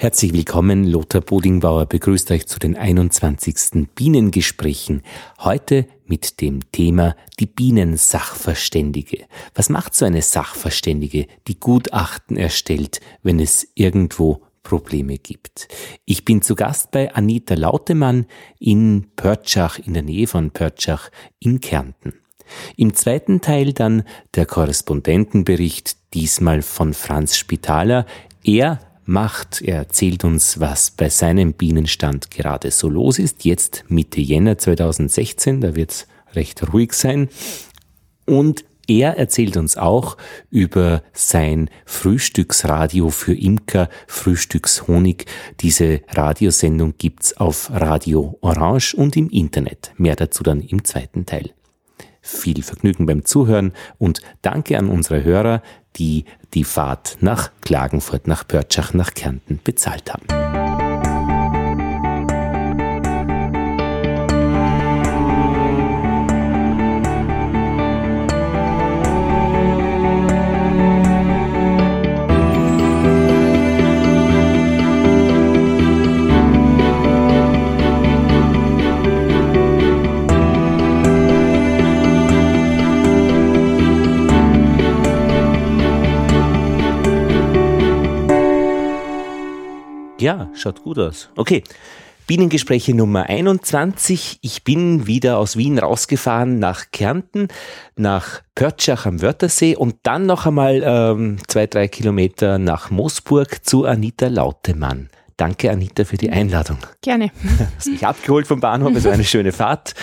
Herzlich willkommen, Lothar Bodingbauer begrüßt euch zu den 21. Bienengesprächen. Heute mit dem Thema die Bienensachverständige. Was macht so eine Sachverständige, die Gutachten erstellt, wenn es irgendwo Probleme gibt? Ich bin zu Gast bei Anita Lautemann in Pörtschach, in der Nähe von Pörtschach in Kärnten. Im zweiten Teil dann der Korrespondentenbericht, diesmal von Franz Spitaler. Er macht. Er erzählt uns, was bei seinem Bienenstand gerade so los ist. Jetzt Mitte Jänner 2016, da wird es recht ruhig sein. Und er erzählt uns auch über sein Frühstücksradio für Imker, Frühstückshonig. Diese Radiosendung gibt's auf Radio Orange und im Internet. Mehr dazu dann im zweiten Teil. Viel Vergnügen beim Zuhören und danke an unsere Hörer, die die Fahrt nach Klagenfurt, nach Pörtschach, nach Kärnten bezahlt haben. Ja, schaut gut aus. Okay. Bienengespräche Nummer 21. Ich bin wieder aus Wien rausgefahren nach Kärnten, nach Pörtschach am Wörthersee und dann noch einmal ähm, zwei, drei Kilometer nach Moosburg zu Anita Lautemann. Danke, Anita, für die Einladung. Gerne. Hast mich abgeholt vom Bahnhof, es war eine schöne Fahrt.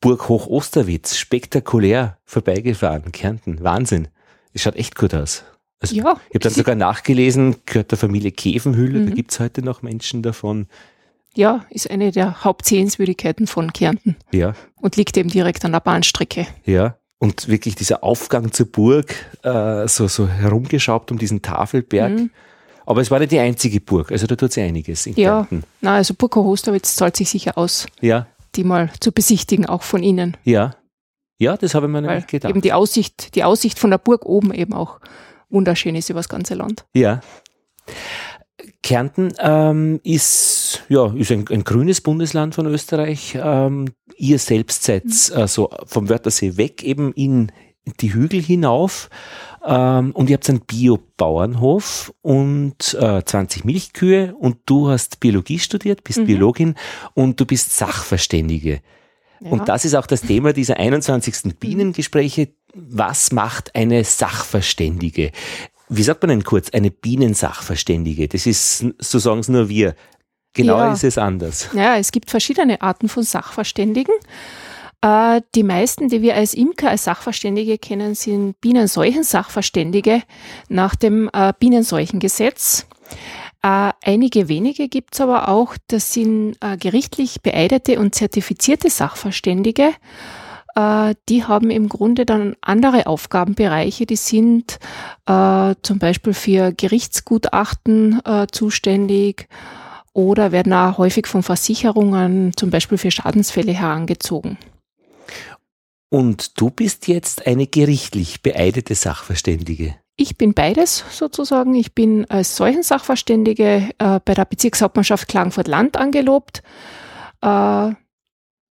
Burg Hoch Osterwitz, spektakulär vorbeigefahren, Kärnten, Wahnsinn. Es schaut echt gut aus. Also ja. Ich habe dann sogar nachgelesen, gehört der Familie Käfenhülle, mhm. da gibt es heute noch Menschen davon. Ja, ist eine der Hauptsehenswürdigkeiten von Kärnten. Ja. Und liegt eben direkt an der Bahnstrecke. Ja. Und wirklich dieser Aufgang zur Burg, äh, so, so herumgeschraubt um diesen Tafelberg. Mhm. Aber es war nicht die einzige Burg, also da tut sich einiges in ja. Kärnten. Na, also Burg Hostowitz zahlt sich sicher aus. Ja. Die mal zu besichtigen, auch von Ihnen. Ja. Ja, das habe ich mir nämlich gedacht. Eben die Aussicht, die Aussicht von der Burg oben eben auch wunderschön ist über das ganze Land. Ja. Kärnten ähm, ist, ja, ist ein, ein, grünes Bundesland von Österreich. Ähm, ihr selbst seid mhm. also vom Wörthersee weg, eben in die Hügel hinauf. Ähm, und ihr habt einen Bio-Bauernhof und äh, 20 Milchkühe und du hast Biologie studiert, bist mhm. Biologin und du bist Sachverständige. Ja. Und das ist auch das Thema dieser 21. Mhm. Bienengespräche, was macht eine Sachverständige? Wie sagt man denn kurz? Eine Bienensachverständige. Das ist, so sagen es nur wir. Genau ja. ist es anders. Ja, es gibt verschiedene Arten von Sachverständigen. Äh, die meisten, die wir als Imker als Sachverständige kennen, sind Bienenseuchensachverständige nach dem äh, Bienenseuchengesetz. Äh, einige wenige gibt es aber auch, das sind gerichtlich beeidete und zertifizierte Sachverständige. Äh, die haben im Grunde dann andere Aufgabenbereiche. Die sind äh, zum Beispiel für Gerichtsgutachten äh, zuständig oder werden auch häufig von Versicherungen zum Beispiel für Schadensfälle herangezogen. Und du bist jetzt eine gerichtlich beeidete Sachverständige. Ich bin beides sozusagen. Ich bin als solchen Sachverständige äh, bei der Bezirkshauptmannschaft Klagenfurt-Land angelobt. Äh,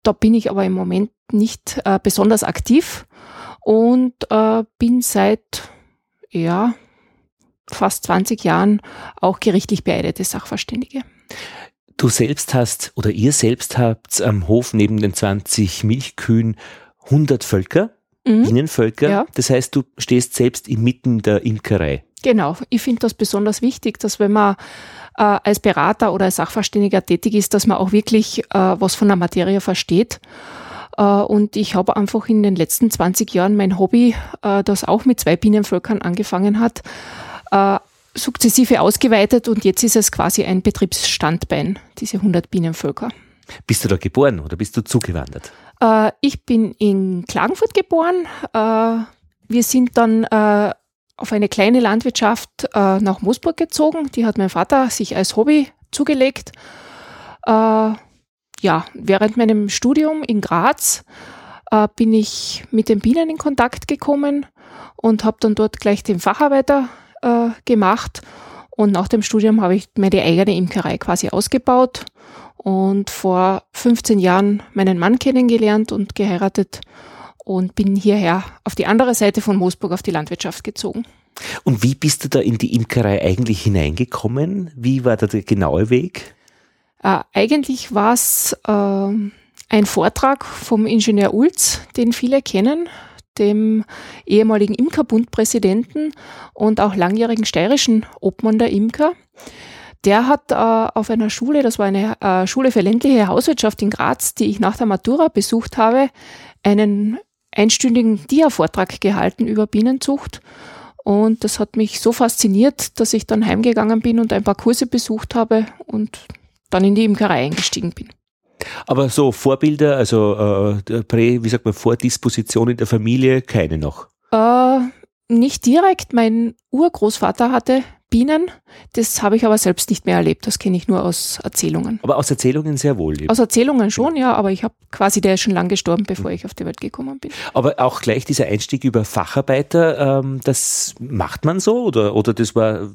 da bin ich aber im Moment nicht äh, besonders aktiv und äh, bin seit ja, fast 20 Jahren auch gerichtlich beeidete Sachverständige. Du selbst hast oder ihr selbst habt am Hof neben den 20 Milchkühen 100 Völker, mhm. Bienenvölker. Ja. Das heißt, du stehst selbst inmitten der Imkerei. Genau, ich finde das besonders wichtig, dass wenn man äh, als Berater oder als Sachverständiger tätig ist, dass man auch wirklich äh, was von der Materie versteht. Äh, und ich habe einfach in den letzten 20 Jahren mein Hobby, äh, das auch mit zwei Bienenvölkern angefangen hat, äh, sukzessive ausgeweitet und jetzt ist es quasi ein Betriebsstandbein, diese 100 Bienenvölker. Bist du da geboren oder bist du zugewandert? Äh, ich bin in Klagenfurt geboren. Äh, wir sind dann äh, auf eine kleine Landwirtschaft nach Moosburg gezogen. Die hat mein Vater sich als Hobby zugelegt. Ja, während meinem Studium in Graz äh, bin ich mit den Bienen in Kontakt gekommen und habe dann dort gleich den Facharbeiter äh, gemacht Und nach dem Studium habe ich meine eigene Imkerei quasi ausgebaut und vor 15 Jahren meinen Mann kennengelernt und geheiratet und bin hierher auf die andere Seite von Moosburg auf die Landwirtschaft gezogen. Und wie bist du da in die Imkerei eigentlich hineingekommen? Wie war da der genaue Weg? Äh, eigentlich war es äh, ein Vortrag vom Ingenieur Ulz, den viele kennen, dem ehemaligen Imkerbundpräsidenten und auch langjährigen steirischen Obmann der Imker. Der hat äh, auf einer Schule, das war eine äh, Schule für ländliche Hauswirtschaft in Graz, die ich nach der Matura besucht habe, einen einstündigen Dia-Vortrag gehalten über Bienenzucht. Und das hat mich so fasziniert, dass ich dann heimgegangen bin und ein paar Kurse besucht habe und dann in die Imkerei eingestiegen bin. Aber so Vorbilder, also äh, Prä, wie sagt man, Vordisposition in der Familie, keine noch? Äh, nicht direkt. Mein Urgroßvater hatte Bienen. Das habe ich aber selbst nicht mehr erlebt. Das kenne ich nur aus Erzählungen. Aber aus Erzählungen sehr wohl. Aus Erzählungen schon, ja, aber ich habe quasi, der ist schon lange gestorben, bevor ich auf die Welt gekommen bin. Aber auch gleich dieser Einstieg über Facharbeiter, ähm, das macht man so oder, oder das war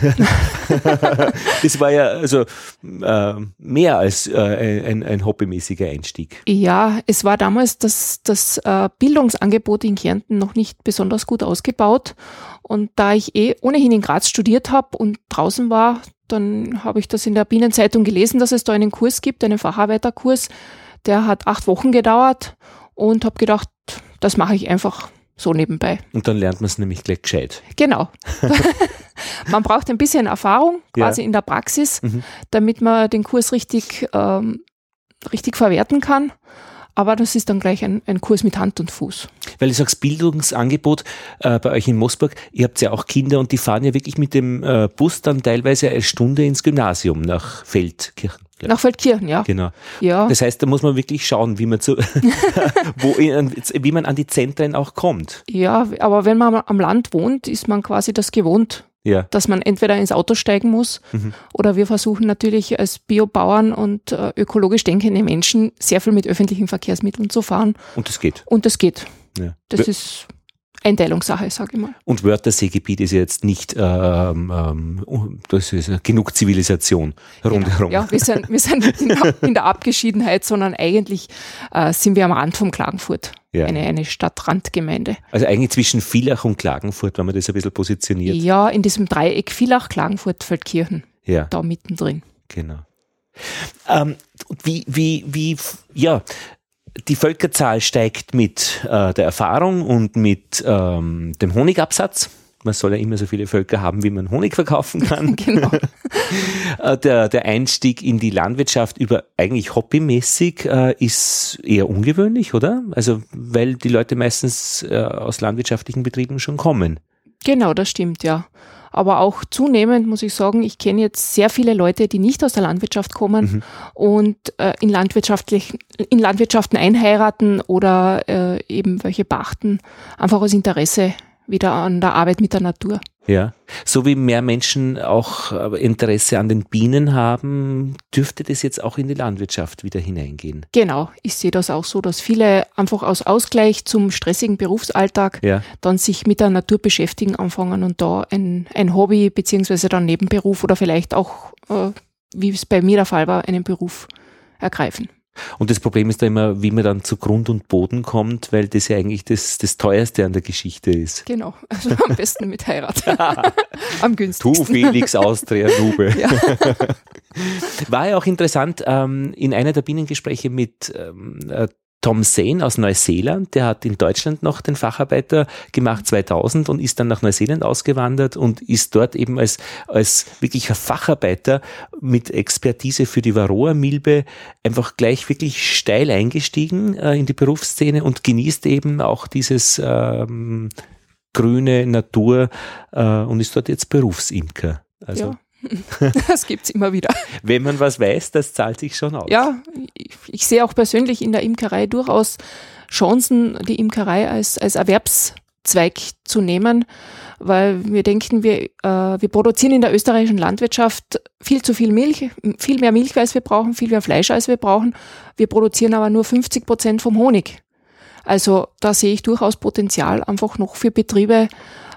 das war ja also äh, mehr als äh, ein, ein hobbymäßiger Einstieg. Ja, es war damals das, das äh, Bildungsangebot in Kärnten noch nicht besonders gut ausgebaut. Und da ich eh ohnehin in Graz studiert habe und draußen war, dann habe ich das in der Bienenzeitung gelesen, dass es da einen Kurs gibt, einen Facharbeiterkurs. Der hat acht Wochen gedauert und habe gedacht, das mache ich einfach so nebenbei. Und dann lernt man es nämlich gleich gescheit. Genau. man braucht ein bisschen Erfahrung quasi ja. in der Praxis, mhm. damit man den Kurs richtig, ähm, richtig verwerten kann. Aber das ist dann gleich ein, ein Kurs mit Hand und Fuß. Weil du sagst, Bildungsangebot äh, bei euch in Moosburg, ihr habt ja auch Kinder und die fahren ja wirklich mit dem äh, Bus dann teilweise eine Stunde ins Gymnasium nach Feldkirchen. Nach Feldkirchen, ja. Genau. Ja. Das heißt, da muss man wirklich schauen, wie man zu, wo, wie man an die Zentren auch kommt. Ja, aber wenn man am Land wohnt, ist man quasi das gewohnt, ja. dass man entweder ins Auto steigen muss mhm. oder wir versuchen natürlich als Biobauern und äh, ökologisch denkende Menschen sehr viel mit öffentlichen Verkehrsmitteln zu fahren. Und das geht. Und das geht. Ja. Das ist Einteilungssache, sage ich mal. Und Wörtherseegebiet ist jetzt nicht, ähm, ähm, das ist genug Zivilisation rundherum. Genau. Ja, wir sind, wir sind in, der, in der Abgeschiedenheit, sondern eigentlich äh, sind wir am Rand von Klagenfurt. Ja. Eine, eine Stadtrandgemeinde. Also eigentlich zwischen Villach und Klagenfurt, wenn man das ein bisschen positioniert. Ja, in diesem Dreieck Villach, Klagenfurt, Feldkirchen. Ja. Da mittendrin. Genau. Ähm, wie, wie, wie, ja, die Völkerzahl steigt mit äh, der Erfahrung und mit ähm, dem Honigabsatz. Man soll ja immer so viele Völker haben, wie man Honig verkaufen kann. genau. Äh, der, der Einstieg in die Landwirtschaft über eigentlich hobbymäßig äh, ist eher ungewöhnlich, oder? Also, weil die Leute meistens äh, aus landwirtschaftlichen Betrieben schon kommen. Genau, das stimmt, ja aber auch zunehmend muss ich sagen, ich kenne jetzt sehr viele Leute, die nicht aus der Landwirtschaft kommen mhm. und äh, in, landwirtschaftlichen, in Landwirtschaften einheiraten oder äh, eben welche pachten, einfach aus Interesse wieder an der Arbeit mit der Natur. Ja, so wie mehr Menschen auch äh, Interesse an den Bienen haben, dürfte das jetzt auch in die Landwirtschaft wieder hineingehen. Genau, ich sehe das auch so, dass viele einfach aus Ausgleich zum stressigen Berufsalltag ja. dann sich mit der Natur beschäftigen anfangen und da ein, ein Hobby beziehungsweise dann Nebenberuf oder vielleicht auch, äh, wie es bei mir der Fall war, einen Beruf ergreifen. Und das Problem ist da immer, wie man dann zu Grund und Boden kommt, weil das ja eigentlich das, das teuerste an der Geschichte ist. Genau, also am besten mit Heirat. am günstigsten. Tu Felix Austria Nube. Ja. War ja auch interessant, ähm, in einer der Bienengespräche mit ähm, äh, Tom Sane aus Neuseeland, der hat in Deutschland noch den Facharbeiter gemacht 2000 und ist dann nach Neuseeland ausgewandert und ist dort eben als, als wirklicher Facharbeiter mit Expertise für die Varroa-Milbe einfach gleich wirklich steil eingestiegen äh, in die Berufsszene und genießt eben auch dieses ähm, grüne Natur äh, und ist dort jetzt Berufsimker. Also ja. Das gibt es immer wieder. Wenn man was weiß, das zahlt sich schon aus. Ja, ich, ich sehe auch persönlich in der Imkerei durchaus Chancen, die Imkerei als, als Erwerbszweig zu nehmen, weil wir denken, wir, äh, wir produzieren in der österreichischen Landwirtschaft viel zu viel Milch, viel mehr Milch, als wir brauchen, viel mehr Fleisch, als wir brauchen. Wir produzieren aber nur 50 Prozent vom Honig. Also da sehe ich durchaus Potenzial einfach noch für Betriebe,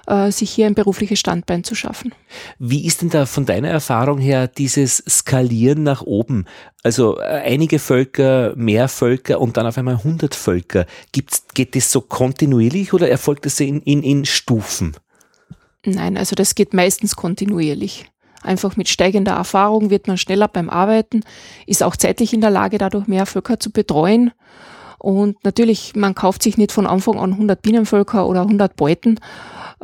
äh, sich hier ein berufliches Standbein zu schaffen. Wie ist denn da von deiner Erfahrung her dieses Skalieren nach oben? Also äh, einige Völker, mehr Völker und dann auf einmal 100 Völker. Gibt's, geht das so kontinuierlich oder erfolgt das in, in, in Stufen? Nein, also das geht meistens kontinuierlich. Einfach mit steigender Erfahrung wird man schneller beim Arbeiten, ist auch zeitlich in der Lage, dadurch mehr Völker zu betreuen. Und natürlich, man kauft sich nicht von Anfang an 100 Bienenvölker oder 100 Beuten,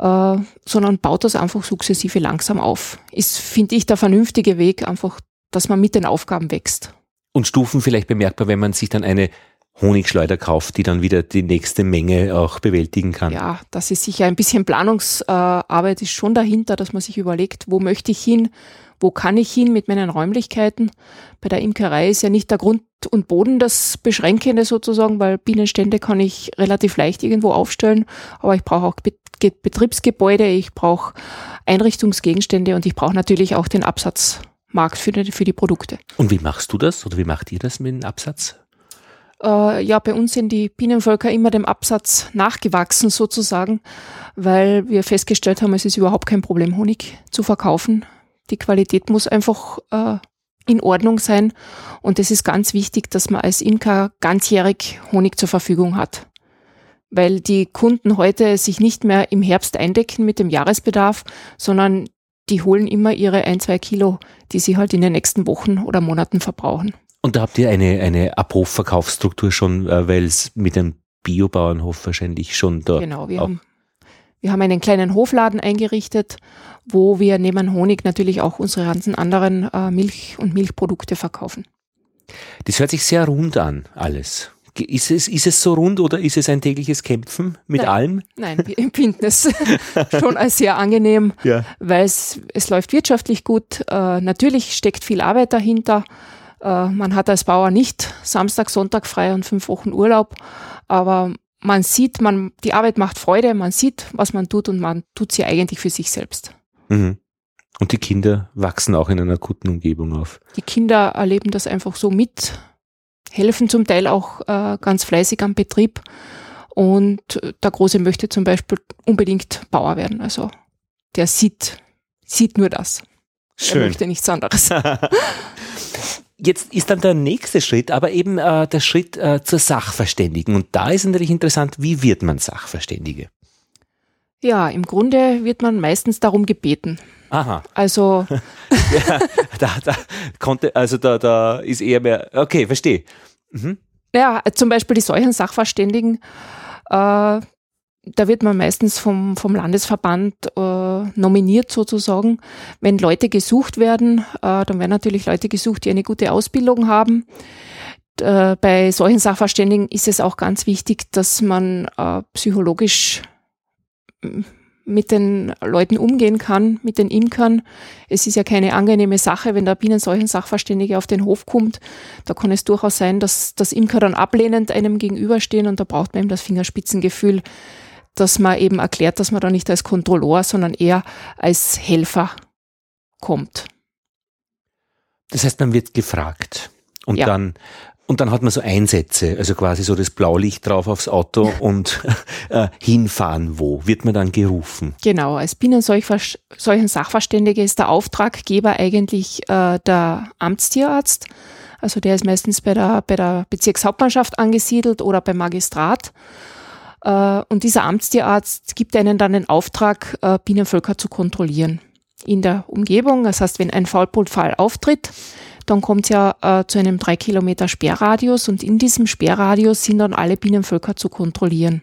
äh, sondern baut das einfach sukzessive langsam auf. Ist, finde ich, der vernünftige Weg, einfach, dass man mit den Aufgaben wächst. Und Stufen vielleicht bemerkbar, wenn man sich dann eine Honigschleuder kauft, die dann wieder die nächste Menge auch bewältigen kann. Ja, das ist sicher ein bisschen Planungsarbeit ist schon dahinter, dass man sich überlegt, wo möchte ich hin, wo kann ich hin mit meinen Räumlichkeiten. Bei der Imkerei ist ja nicht der Grund und Boden das Beschränkende sozusagen, weil Bienenstände kann ich relativ leicht irgendwo aufstellen, aber ich brauche auch Betriebsgebäude, ich brauche Einrichtungsgegenstände und ich brauche natürlich auch den Absatzmarkt für die, für die Produkte. Und wie machst du das oder wie macht ihr das mit dem Absatz? Äh, ja, bei uns sind die Bienenvölker immer dem Absatz nachgewachsen sozusagen, weil wir festgestellt haben, es ist überhaupt kein Problem, Honig zu verkaufen. Die Qualität muss einfach äh, in Ordnung sein und es ist ganz wichtig, dass man als Imker ganzjährig Honig zur Verfügung hat. Weil die Kunden heute sich nicht mehr im Herbst eindecken mit dem Jahresbedarf, sondern die holen immer ihre ein, zwei Kilo, die sie halt in den nächsten Wochen oder Monaten verbrauchen. Und da habt ihr eine, eine Abrufverkaufsstruktur schon, äh, weil es mit dem Biobauernhof wahrscheinlich schon da. Genau, wir haben, wir haben einen kleinen Hofladen eingerichtet, wo wir neben Honig natürlich auch unsere ganzen anderen äh, Milch- und Milchprodukte verkaufen. Das hört sich sehr rund an, alles. Ist es, ist es so rund oder ist es ein tägliches Kämpfen mit Nein. allem? Nein, wir empfinden es schon als sehr angenehm, Ja. weil es, es läuft wirtschaftlich gut. Äh, natürlich steckt viel Arbeit dahinter. Äh, man hat als Bauer nicht Samstag, Sonntag frei und fünf Wochen Urlaub, aber man sieht, man, die Arbeit macht Freude, man sieht, was man tut und man tut sie eigentlich für sich selbst. Mhm. Und die Kinder wachsen auch in einer guten Umgebung auf. Die Kinder erleben das einfach so mit, helfen zum Teil auch äh, ganz fleißig am Betrieb und der Große möchte zum Beispiel unbedingt Bauer werden. Also der sieht, sieht nur das. Er möchte nichts anderes. Jetzt ist dann der nächste Schritt, aber eben äh, der Schritt äh, zur Sachverständigen. Und da ist natürlich interessant, wie wird man Sachverständige? Ja, im Grunde wird man meistens darum gebeten. Aha. Also Ja, da, da konnte, also da, da ist eher mehr, okay, verstehe. Mhm. Ja, zum Beispiel die solchen Sachverständigen, äh, da wird man meistens vom, vom Landesverband äh, nominiert sozusagen. Wenn Leute gesucht werden, äh, dann werden natürlich Leute gesucht, die eine gute Ausbildung haben. Äh, bei solchen Sachverständigen ist es auch ganz wichtig, dass man äh, psychologisch mit den Leuten umgehen kann, mit den Imkern. Es ist ja keine angenehme Sache, wenn der Bienenseuchen-Sachverständige auf den Hof kommt. Da kann es durchaus sein, dass das Imker dann ablehnend einem gegenüberstehen und da braucht man eben das Fingerspitzengefühl, dass man eben erklärt, dass man da nicht als Kontrolleur, sondern eher als Helfer kommt. Das heißt, man wird gefragt. Und Ja. dann, und dann hat man so Einsätze, also quasi so das Blaulicht drauf aufs Auto und äh, hinfahren wo, wird man dann gerufen. Genau, als Bienenseuchen Sachverständige ist der Auftraggeber eigentlich äh, der Amtstierarzt. Also der ist meistens bei der, bei der Bezirkshauptmannschaft angesiedelt oder beim Magistrat. Äh, und dieser Amtstierarzt gibt einen dann den Auftrag, äh, Bienenvölker zu kontrollieren in der Umgebung. Das heißt, wenn ein Faulbrutfall auftritt, dann kommt es ja äh, zu einem drei Kilometer Sperrradius und in diesem Sperrradius sind dann alle Bienenvölker zu kontrollieren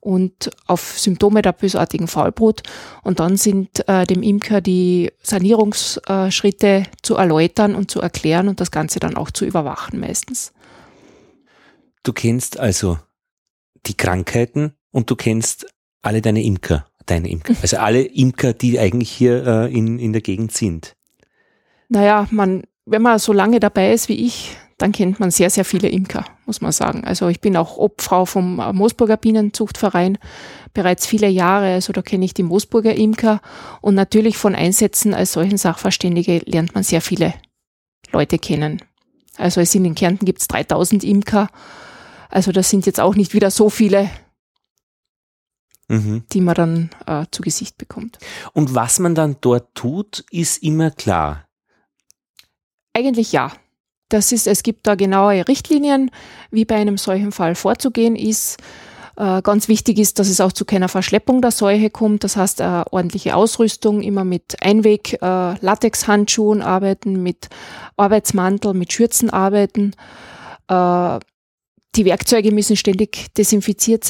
und auf Symptome der bösartigen Faulbrut. Und dann sind äh, dem Imker die Sanierungsschritte zu erläutern und zu erklären und das Ganze dann auch zu überwachen meistens. Du kennst also die Krankheiten und du kennst alle deine Imker, deine Imker. Also alle Imker, die eigentlich hier äh, in, in der Gegend sind. Naja, man, wenn man so lange dabei ist wie ich, dann kennt man sehr, sehr viele Imker, muss man sagen. Also ich bin auch Obfrau vom äh, Moosburger Bienenzuchtverein bereits viele Jahre, also da kenne ich die Moosburger Imker und natürlich von Einsätzen als solchen Sachverständige lernt man sehr viele Leute kennen. Also es sind in Kärnten gibt es 3000 Imker, also das sind jetzt auch nicht wieder so viele. mhm. die man dann äh, zu Gesicht bekommt. Und was man dann dort tut, ist immer klar. Eigentlich ja. Das ist, es gibt da genaue Richtlinien, wie bei einem solchen Fall vorzugehen ist. Äh, ganz wichtig ist, dass es auch zu keiner Verschleppung der Seuche kommt. Das heißt, äh, ordentliche Ausrüstung, immer mit Einweg, äh, arbeiten, mit Arbeitsmantel, mit Schürzen arbeiten. Äh, die Werkzeuge müssen ständig desinfiziert,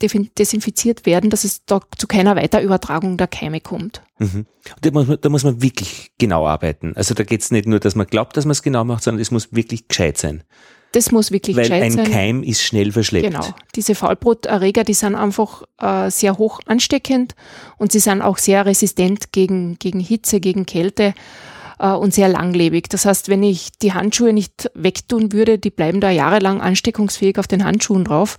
desinfiziert werden, dass es da zu keiner Weiterübertragung der Keime kommt. Mhm. Da, muss man, da muss man wirklich genau arbeiten. Also da geht es nicht nur, dass man glaubt, dass man es genau macht, sondern es muss wirklich gescheit sein. Das muss wirklich Weil gescheit ein sein. Keim ist schnell verschleppt. Genau. Diese Faulbruterreger, die sind einfach äh, sehr hoch ansteckend und sie sind auch sehr resistent gegen, gegen Hitze, gegen Kälte äh, und sehr langlebig. Das heißt, wenn ich die Handschuhe nicht wegtun würde, die bleiben da jahrelang ansteckungsfähig auf den Handschuhen drauf.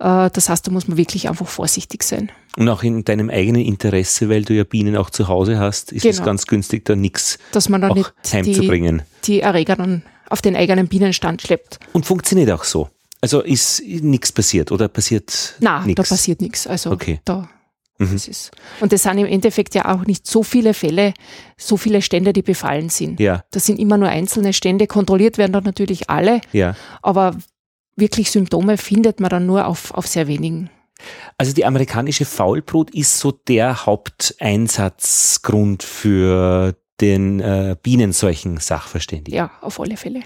Äh, das heißt, da muss man wirklich einfach vorsichtig sein. Und auch in deinem eigenen Interesse, weil du ja Bienen auch zu Hause hast, ist es Genau. ganz günstig, da nichts Dass man da auch nicht die, heimzubringen. die Erreger dann auf den eigenen Bienenstand schleppt. Und funktioniert auch so. Also ist nichts passiert oder passiert Na, nichts? da passiert nichts. Also Okay. da Mhm. das ist. Und das sind im Endeffekt ja auch nicht so viele Fälle, so viele Stände, die befallen sind. Ja, Das sind immer nur einzelne Stände. Kontrolliert werden dann natürlich alle, ja. aber wirklich Symptome findet man dann nur auf, auf sehr wenigen. Also die amerikanische Faulbrut ist so der Haupteinsatzgrund für den äh, Bienenseuchen Sachverständigen. Ja, auf alle Fälle.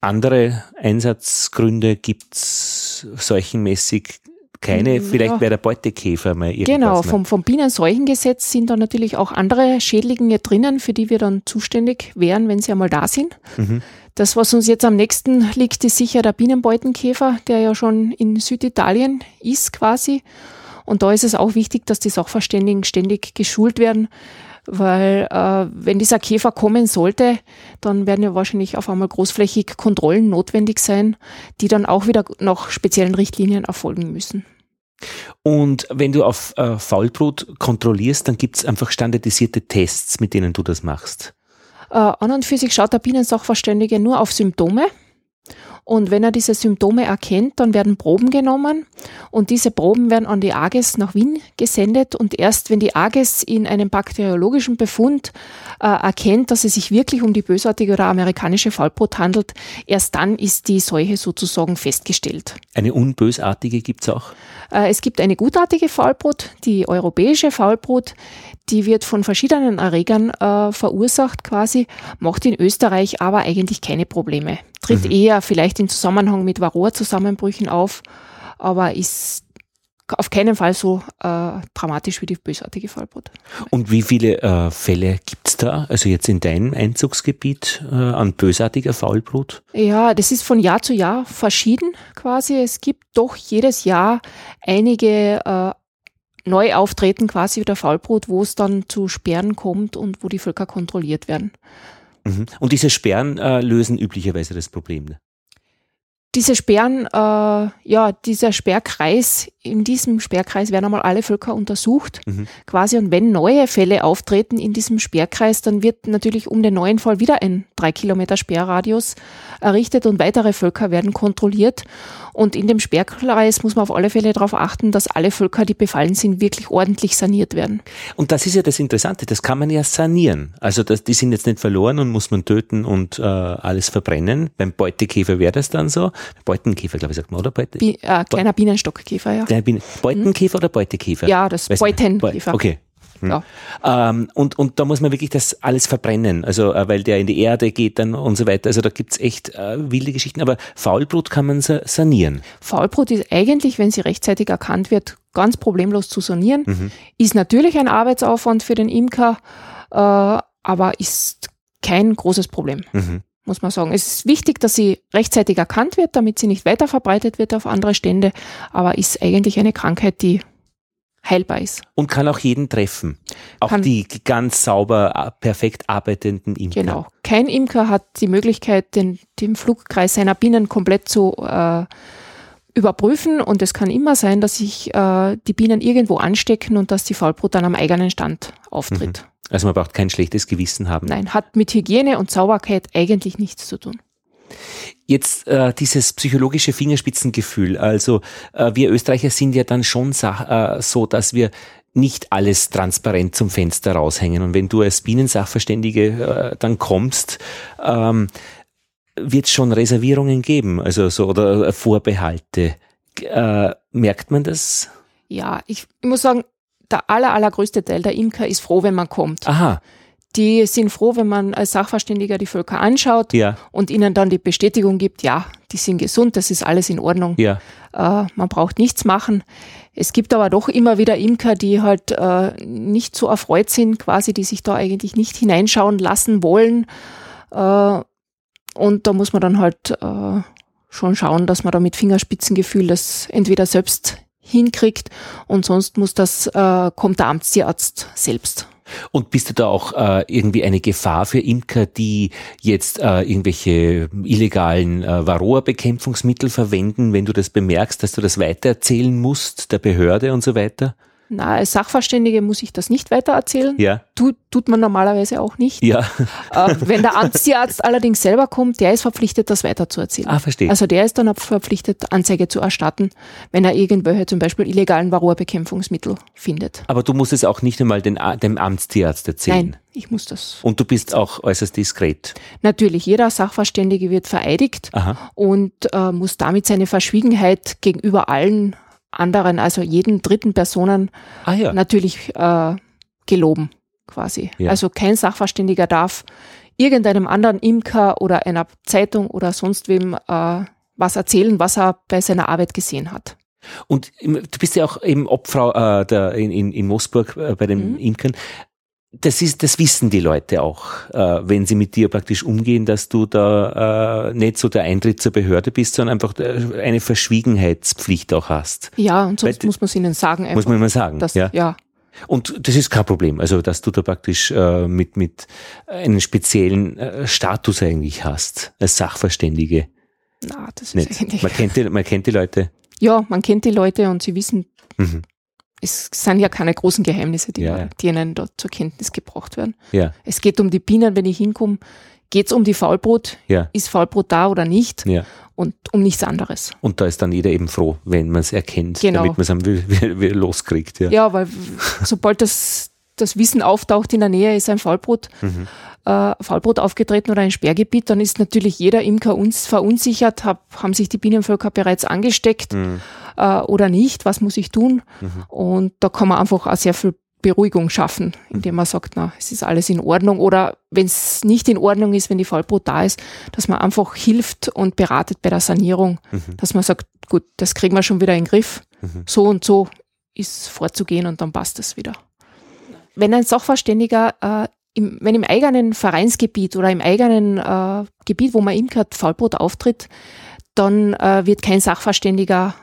Andere Einsatzgründe gibt's seuchenmäßig keine. Vielleicht ja. bei der Beutekäfer mal irgendwas. Genau, vom, vom Bienenseuchengesetz sind da natürlich auch andere Schädlinge drinnen, für die wir dann zuständig wären, wenn sie einmal da sind. Mhm. Das, was uns jetzt am nächsten liegt, ist sicher der Bienenbeutenkäfer, der ja schon in Süditalien ist quasi. Und da ist es auch wichtig, dass die Sachverständigen ständig geschult werden, weil äh, wenn dieser Käfer kommen sollte, dann werden ja wahrscheinlich auf einmal großflächig Kontrollen notwendig sein, die dann auch wieder nach speziellen Richtlinien erfolgen müssen. Und wenn du auf äh, Faulbrut kontrollierst, dann gibt's einfach standardisierte Tests, mit denen du das machst. Äh, an und für sich schaut der Bienensachverständige nur auf Symptome. Und wenn er diese Symptome erkennt, dann werden Proben genommen und diese Proben werden an die AGES nach Wien gesendet und erst wenn die AGES in einem bakteriologischen Befund äh, erkennt, dass es sich wirklich um die bösartige oder amerikanische Faulbrot handelt, erst dann ist die Seuche sozusagen festgestellt. Eine unbösartige gibt's auch. Äh, Es gibt eine gutartige Faulbrot, die europäische Faulbrot, die wird von verschiedenen Erregern äh, verursacht quasi, macht in Österreich aber eigentlich keine Probleme. Tritt eher vielleicht in Zusammenhang mit Varroa-Zusammenbrüchen auf, aber ist auf keinen Fall so äh, dramatisch wie die bösartige Faulbrot. Und wie viele äh, Fälle gibt's da, also jetzt in deinem Einzugsgebiet, äh, an bösartiger Faulbrut? Ja, das ist von Jahr zu Jahr verschieden quasi. Es gibt doch jedes Jahr einige äh, neu auftreten quasi der Faulbrut, wo es dann zu Sperren kommt und wo die Völker kontrolliert werden. Mhm. Und diese Sperren äh, lösen üblicherweise das Problem. ne? Diese Sperren, äh, ja, dieser Sperrkreis, in diesem Sperrkreis werden einmal alle Völker untersucht, Mhm. quasi. Und wenn neue Fälle auftreten in diesem Sperrkreis, dann wird natürlich um den neuen Fall wieder ein drei Kilometer Sperrradius errichtet und weitere Völker werden kontrolliert. Und in dem Sperrkreis muss man auf alle Fälle darauf achten, dass alle Völker, die befallen sind, wirklich ordentlich saniert werden. Und das ist ja das Interessante, das kann man ja sanieren. Also das, die sind jetzt nicht verloren und muss man töten und äh, alles verbrennen. Beim Beutekäfer wäre das dann so. Beutenkäfer, glaube ich, sagt man, oder? Beute, Bi äh, kleiner Bienenstockkäfer, ja. Kleine Biene- Beutenkäfer oder Beutekäfer? Ja, das Weiß. Beutenkäfer. Beut- Okay. Hm. Ja. Ähm, und, und da muss man wirklich das alles verbrennen, also äh, weil der in die Erde geht dann und so weiter. Also da gibt's echt äh, wilde Geschichten, aber Faulbrut kann man sa sanieren. Faulbrut ist eigentlich, wenn sie rechtzeitig erkannt wird, ganz problemlos zu sanieren. Mhm. Ist natürlich ein Arbeitsaufwand für den Imker, äh, aber ist kein großes Problem, Mhm. Muss man sagen. Es ist wichtig, dass sie rechtzeitig erkannt wird, damit sie nicht weiter verbreitet wird auf andere Stände, aber ist eigentlich eine Krankheit, die heilbar ist. Und kann auch jeden treffen. Auch Kann- die ganz sauber, äh, perfekt arbeitenden Imker. Genau. Kein Imker hat die Möglichkeit, den, den Flugkreis seiner Bienen komplett zu äh, überprüfen und es kann immer sein, dass sich äh, die Bienen irgendwo anstecken und dass die Faulbrut dann am eigenen Stand auftritt. Also man braucht kein schlechtes Gewissen haben. Nein, hat mit Hygiene und Sauberkeit eigentlich nichts zu tun. Jetzt äh, dieses psychologische Fingerspitzengefühl. Also äh, wir Österreicher sind ja dann schon äh, so, dass wir nicht alles transparent zum Fenster raushängen. Und wenn du als Bienensachverständige äh, dann kommst, ähm, wird es schon Reservierungen geben, also so oder äh, Vorbehalte. Äh, merkt man das? Ja, ich, ich muss sagen, der aller, allergrößte Teil der Imker ist froh, wenn man kommt. Aha. Die sind froh, wenn man als Sachverständiger die Völker anschaut Ja, und ihnen dann die Bestätigung gibt, ja, die sind gesund, das ist alles in Ordnung. ja, Äh, man braucht nichts machen. Es gibt aber doch immer wieder Imker, die halt äh, nicht so erfreut sind, quasi, die sich da eigentlich nicht hineinschauen lassen wollen. Äh, und da muss man dann halt äh, schon schauen, dass man da mit Fingerspitzengefühl das entweder selbst hinkriegt und sonst muss das, äh, kommt der Amtstierarzt selbst. Und bist du da auch äh, irgendwie eine Gefahr für Imker, die jetzt äh, irgendwelche illegalen äh, Varroa-Bekämpfungsmittel verwenden, wenn du das bemerkst, dass du das weitererzählen musst, der Behörde und so weiter? Na, als Sachverständige muss ich das nicht weitererzählen. Ja, Tut, tut man normalerweise auch nicht. ja. Äh, wenn der Amtstierarzt allerdings selber kommt, der ist verpflichtet, das weiterzuerzählen. ah, verstehe. Also der ist dann auch verpflichtet, Anzeige zu erstatten, wenn er irgendwelche zum Beispiel illegalen Varroa-Bekämpfungsmittel findet. Aber du musst es auch nicht einmal den, dem Amtstierarzt erzählen. Nein, ich muss das. Und du bist auch äußerst diskret. Natürlich, jeder Sachverständige wird vereidigt Aha. und äh, muss damit seine Verschwiegenheit gegenüber allen anderen, also jeden dritten Personen, Ah ja. natürlich äh, geloben, quasi. Ja. Also kein Sachverständiger darf irgendeinem anderen Imker oder einer Zeitung oder sonst wem äh, was erzählen, was er bei seiner Arbeit gesehen hat. Und du bist ja auch eben Obfrau äh, in, in, in Moosburg äh, bei den Mhm. Imkern. Das ist, das wissen die Leute auch, äh, wenn sie mit dir praktisch umgehen, dass du da äh, nicht so der Eintritt zur Behörde bist, sondern einfach äh, eine Verschwiegenheitspflicht auch hast. Ja, und sonst Weil- muss man es ihnen sagen. Einfach, Muss man immer sagen. dass, ja. ja. Und das ist kein Problem. Also, dass du da praktisch äh, mit, mit einen speziellen äh, Status eigentlich hast, als Sachverständige. Na, das ist Nicht. eigentlich. Man kennt die, man kennt die Leute. Ja, man kennt die Leute und sie wissen, Mhm. Es sind ja keine großen Geheimnisse, die, Ja, man, die ihnen dort zur Kenntnis gebracht werden. Ja, Es geht um die Bienen, wenn ich hinkomme. Geht es um die Faulbrot? ja, Ist Faulbrot da oder nicht? ja. Und um nichts anderes. Und da ist dann jeder eben froh, wenn man es erkennt, Genau. damit man es loskriegt. Ja. Ja, weil sobald das, das Wissen auftaucht in der Nähe, ist ein Faulbrot, Mhm. äh, Faulbrot aufgetreten oder ein Sperrgebiet, dann ist natürlich jeder Imker uns verunsichert, hab, haben sich die Bienenvölker bereits angesteckt Mhm. äh, oder nicht, was muss ich tun? Und da kann man einfach auch sehr viel Beruhigung schaffen, indem man sagt, na, es ist alles in Ordnung. Oder wenn es nicht in Ordnung ist, wenn die Faulbrot da ist, dass man einfach hilft und beratet bei der Sanierung, dass man sagt, gut, das kriegen wir schon wieder in den Griff. So und so ist vorzugehen und dann passt es wieder. Wenn ein Sachverständiger, äh, im, wenn im eigenen Vereinsgebiet oder im eigenen äh, Gebiet, wo man Imker Faulbrot auftritt, dann äh, wird kein Sachverständiger,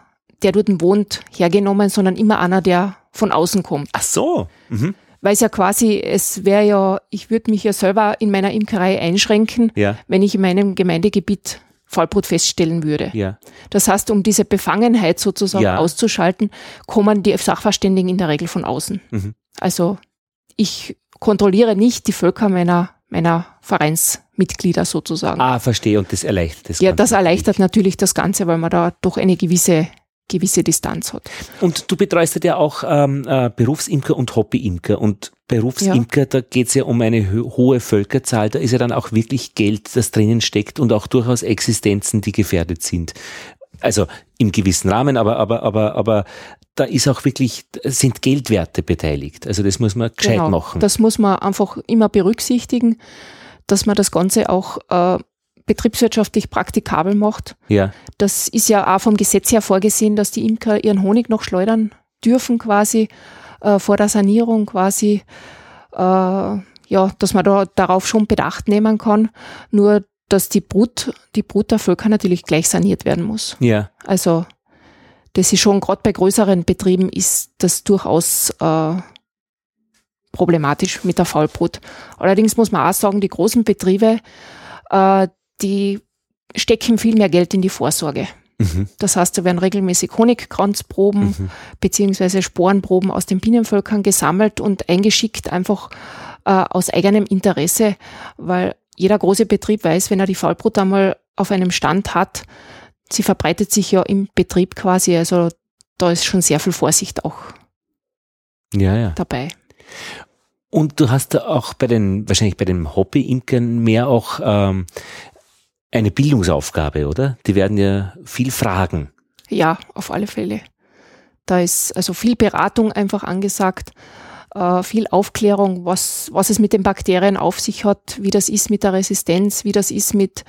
der dort wohnt, hergenommen, sondern immer einer, der von außen kommt. Ach so. Mhm. Weil es ja quasi, es wäre ja, ich würde mich ja selber in meiner Imkerei einschränken, Ja, wenn ich in meinem Gemeindegebiet Faulbrot feststellen würde. ja. Das heißt, um diese Befangenheit sozusagen Ja. auszuschalten, kommen die Sachverständigen in der Regel von außen. Mhm. Also ich kontrolliere nicht die Völker meiner, meiner Vereinsmitglieder sozusagen. Ah, verstehe. Und das erleichtert das ja, Ganze das erleichtert natürlich das Ganze, weil man da doch eine gewisse, gewisse Distanz hat. Und du betreust ja auch ähm, äh, Berufsimker und Hobbyimker. Und Berufsimker, da geht's ja um eine ho hohe Völkerzahl. Da ist ja dann auch wirklich Geld, das drinnen steckt und auch durchaus Existenzen, die gefährdet sind. Also im gewissen Rahmen, aber, aber, aber, aber da ist auch wirklich, sind Geldwerte beteiligt. Also das muss man gescheit machen. Genau. Das muss man einfach immer berücksichtigen, dass man das Ganze auch äh, betriebswirtschaftlich praktikabel macht. ja, Das ist ja auch vom Gesetz her vorgesehen, dass die Imker ihren Honig noch schleudern dürfen quasi äh, vor der Sanierung quasi. Äh, ja, dass man da darauf schon Bedacht nehmen kann. Nur, dass die Brut, die Brut der Völker natürlich gleich saniert werden muss. ja, Also das ist schon, gerade bei größeren Betrieben ist das durchaus äh, problematisch mit der Faulbrut. Allerdings muss man auch sagen, die großen Betriebe, äh, die stecken viel mehr Geld in die Vorsorge. mhm. Das heißt, da werden regelmäßig Honigkranzproben Mhm. beziehungsweise Sporenproben aus den Bienenvölkern gesammelt und eingeschickt, einfach äh, aus eigenem Interesse, weil jeder große Betrieb weiß, wenn er die Faulbrut einmal auf einem Stand hat, sie verbreitet sich ja im Betrieb quasi, also da ist schon sehr viel Vorsicht auch ja, ja. dabei. Und du hast da auch bei den, wahrscheinlich bei den Hobby-Imkern mehr auch ähm, eine Bildungsaufgabe, oder? Die werden ja viel fragen. Ja, auf alle Fälle. Da ist also viel Beratung einfach angesagt, äh, viel Aufklärung, was, was es mit den Bakterien auf sich hat, wie das ist mit der Resistenz, wie das ist mit,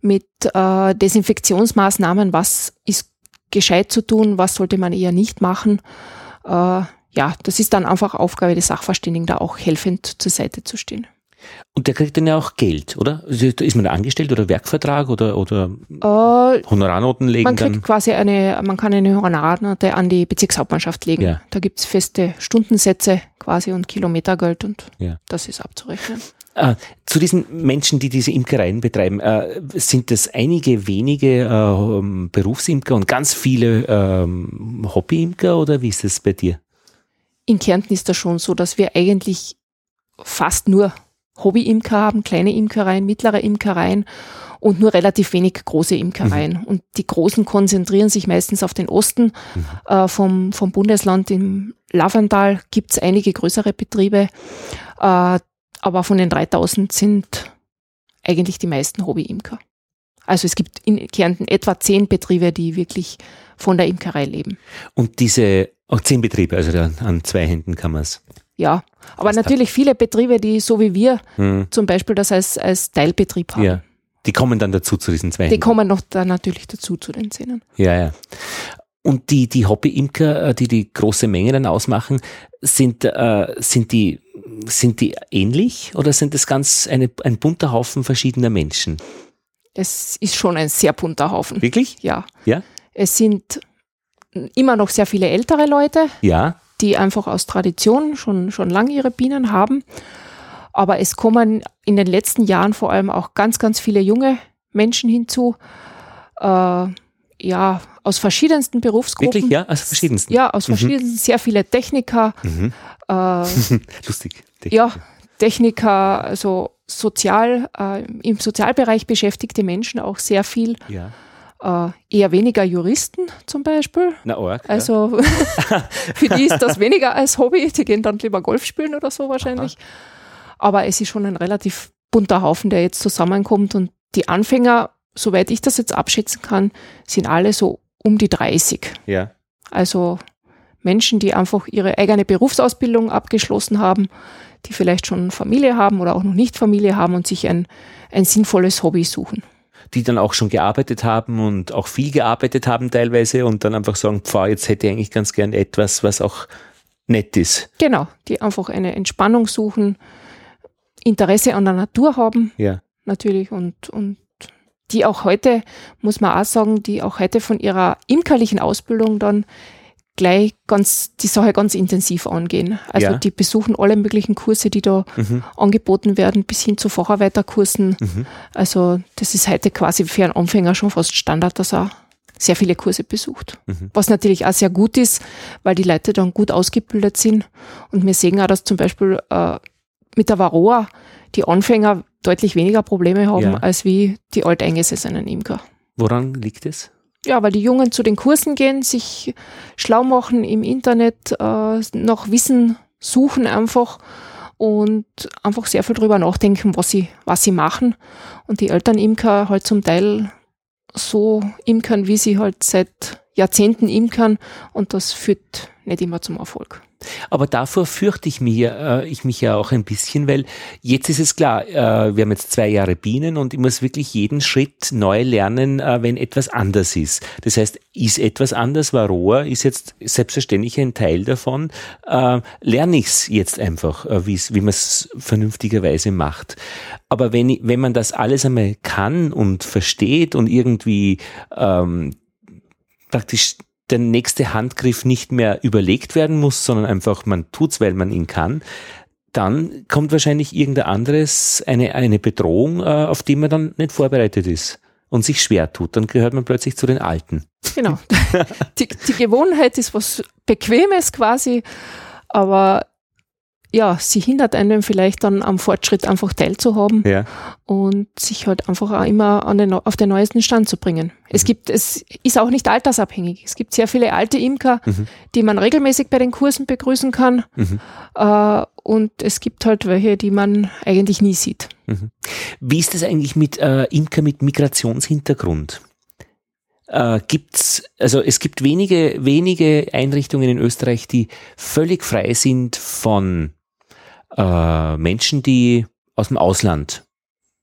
mit äh, Desinfektionsmaßnahmen, was ist gescheit zu tun, was sollte man eher nicht machen. Äh, ja, das ist dann einfach Aufgabe des Sachverständigen, da auch helfend zur Seite zu stehen. Und der kriegt dann ja auch Geld, oder? Ist man da angestellt oder Werkvertrag oder, oder Äh, Honorarnoten legen man kriegt dann? quasi eine, man kann eine Honorarnote an die Bezirkshauptmannschaft legen. Ja. Da gibt's feste Stundensätze quasi und Kilometergeld und Ja. das ist abzurechnen. Äh, zu diesen Menschen, die diese Imkereien betreiben, äh, sind das einige wenige äh, Berufsimker und ganz viele ähm, Hobbyimker oder wie ist das bei dir? In Kärnten ist das schon so, dass wir eigentlich fast nur Hobbyimker haben, kleine Imkereien, mittlere Imkereien und nur relativ wenig große Imkereien. Und die großen konzentrieren sich meistens auf den Osten äh, vom, vom Bundesland. Im Lavandal gibt's einige größere Betriebe, äh, aber von den 3000 sind eigentlich die meisten Hobbyimker. Also es gibt in Kärnten etwa zehn Betriebe, die wirklich von der Imkerei leben. Und diese auch zehn Betriebe, also an, an zwei Händen kann man es. Ja, aber Das natürlich viele Betriebe, die so wie wir Hm, zum Beispiel das als, als Teilbetrieb haben. ja. Die kommen dann dazu zu diesen zwei Die kommen noch da natürlich dazu zu den Zähnen. Ja, ja. Und die, die Hobbyimker, äh, die die große Menge dann ausmachen, sind, äh, sind, die, sind die ähnlich oder sind das ganz eine, ein bunter Haufen verschiedener Menschen? Es ist schon ein sehr bunter Haufen. Wirklich? Ja. Ja? Es sind immer noch sehr viele ältere Leute, Ja. Die einfach aus Tradition schon, schon lange ihre Bienen haben. Aber es kommen in den letzten Jahren vor allem auch ganz, ganz viele junge Menschen hinzu. Äh, ja, aus verschiedensten Berufsgruppen. Wirklich? Ja, aus verschiedensten. Ja, aus Mhm. verschiedensten, sehr viele Techniker, Mhm. äh, Lustig. ja, Techniker, also sozial, äh, im Sozialbereich beschäftigte Menschen auch sehr viel, Ja. Äh, eher weniger Juristen zum Beispiel. Na, arg. ja. Also für die ist das weniger als Hobby, die gehen dann lieber Golf spielen oder so wahrscheinlich. Aber es ist schon ein relativ bunter Haufen, der jetzt zusammenkommt und die Anfänger, soweit ich das jetzt abschätzen kann, sind alle so um die 30. Ja. Also Menschen, die einfach ihre eigene Berufsausbildung abgeschlossen haben, die vielleicht schon Familie haben oder auch noch nicht Familie haben und sich ein, ein sinnvolles Hobby suchen. Die dann auch schon gearbeitet haben und auch viel gearbeitet haben teilweise und dann einfach sagen, pfah, jetzt hätte ich eigentlich ganz gern etwas, was auch nett ist. Genau, die einfach eine Entspannung suchen, Interesse an der Natur haben Ja. natürlich und, und die auch heute, muss man auch sagen, die auch heute von ihrer imkerlichen Ausbildung dann gleich ganz, die Sache ganz intensiv angehen. Also Ja. die besuchen alle möglichen Kurse, die da Mhm. angeboten werden, bis hin zu Facharbeiterkursen. Mhm. Also das ist heute quasi für einen Anfänger schon fast Standard, dass er sehr viele Kurse besucht. Mhm. Was natürlich auch sehr gut ist, weil die Leute dann gut ausgebildet sind. Und wir sehen auch, dass zum Beispiel äh, mit der Varroa die Anfänger deutlich weniger Probleme haben, Ja. als wie die alteingesessenen Imker. Woran liegt es? Ja, weil die Jungen zu den Kursen gehen, sich schlau machen im Internet, äh, nach Wissen suchen einfach und einfach sehr viel drüber nachdenken, was sie, was sie machen. Und die Eltern Imker halt zum Teil so imkern, wie sie halt seit Jahrzehnten imkern und das führt nicht immer zum Erfolg. Aber davor fürchte ich mich, ja, äh, ich mich ja auch ein bisschen, weil jetzt ist es klar, äh, wir haben jetzt zwei Jahre Bienen und ich muss wirklich jeden Schritt neu lernen, äh, wenn etwas anders ist. Das heißt, ist etwas anders, Varroa ist jetzt selbstverständlich ein Teil davon, äh, lerne ich es jetzt einfach, äh, wie man es vernünftigerweise macht. Aber wenn, wenn man das alles einmal kann und versteht und irgendwie ähm, praktisch der nächste Handgriff nicht mehr überlegt werden muss, sondern einfach man tut's, weil man ihn kann, dann kommt wahrscheinlich irgendein anderes, eine, eine Bedrohung, äh, auf die man dann nicht vorbereitet ist und sich schwer tut. Dann gehört man plötzlich zu den Alten. Genau. die, die Gewohnheit ist was Bequemes quasi, aber ja, sie hindert einen vielleicht dann am Fortschritt einfach teilzuhaben Ja. und sich halt einfach auch immer den, auf den neuesten Stand zu bringen. Es Mhm. gibt, es ist auch nicht altersabhängig. Es gibt sehr viele alte Imker, Mhm. die man regelmäßig bei den Kursen begrüßen kann. Mhm. Äh, und es gibt halt welche, die man eigentlich nie sieht. Wie ist es eigentlich mit äh, Imker mit Migrationshintergrund? Äh, gibt's, also es gibt wenige, wenige Einrichtungen in Österreich, die völlig frei sind von äh, Menschen, die aus dem Ausland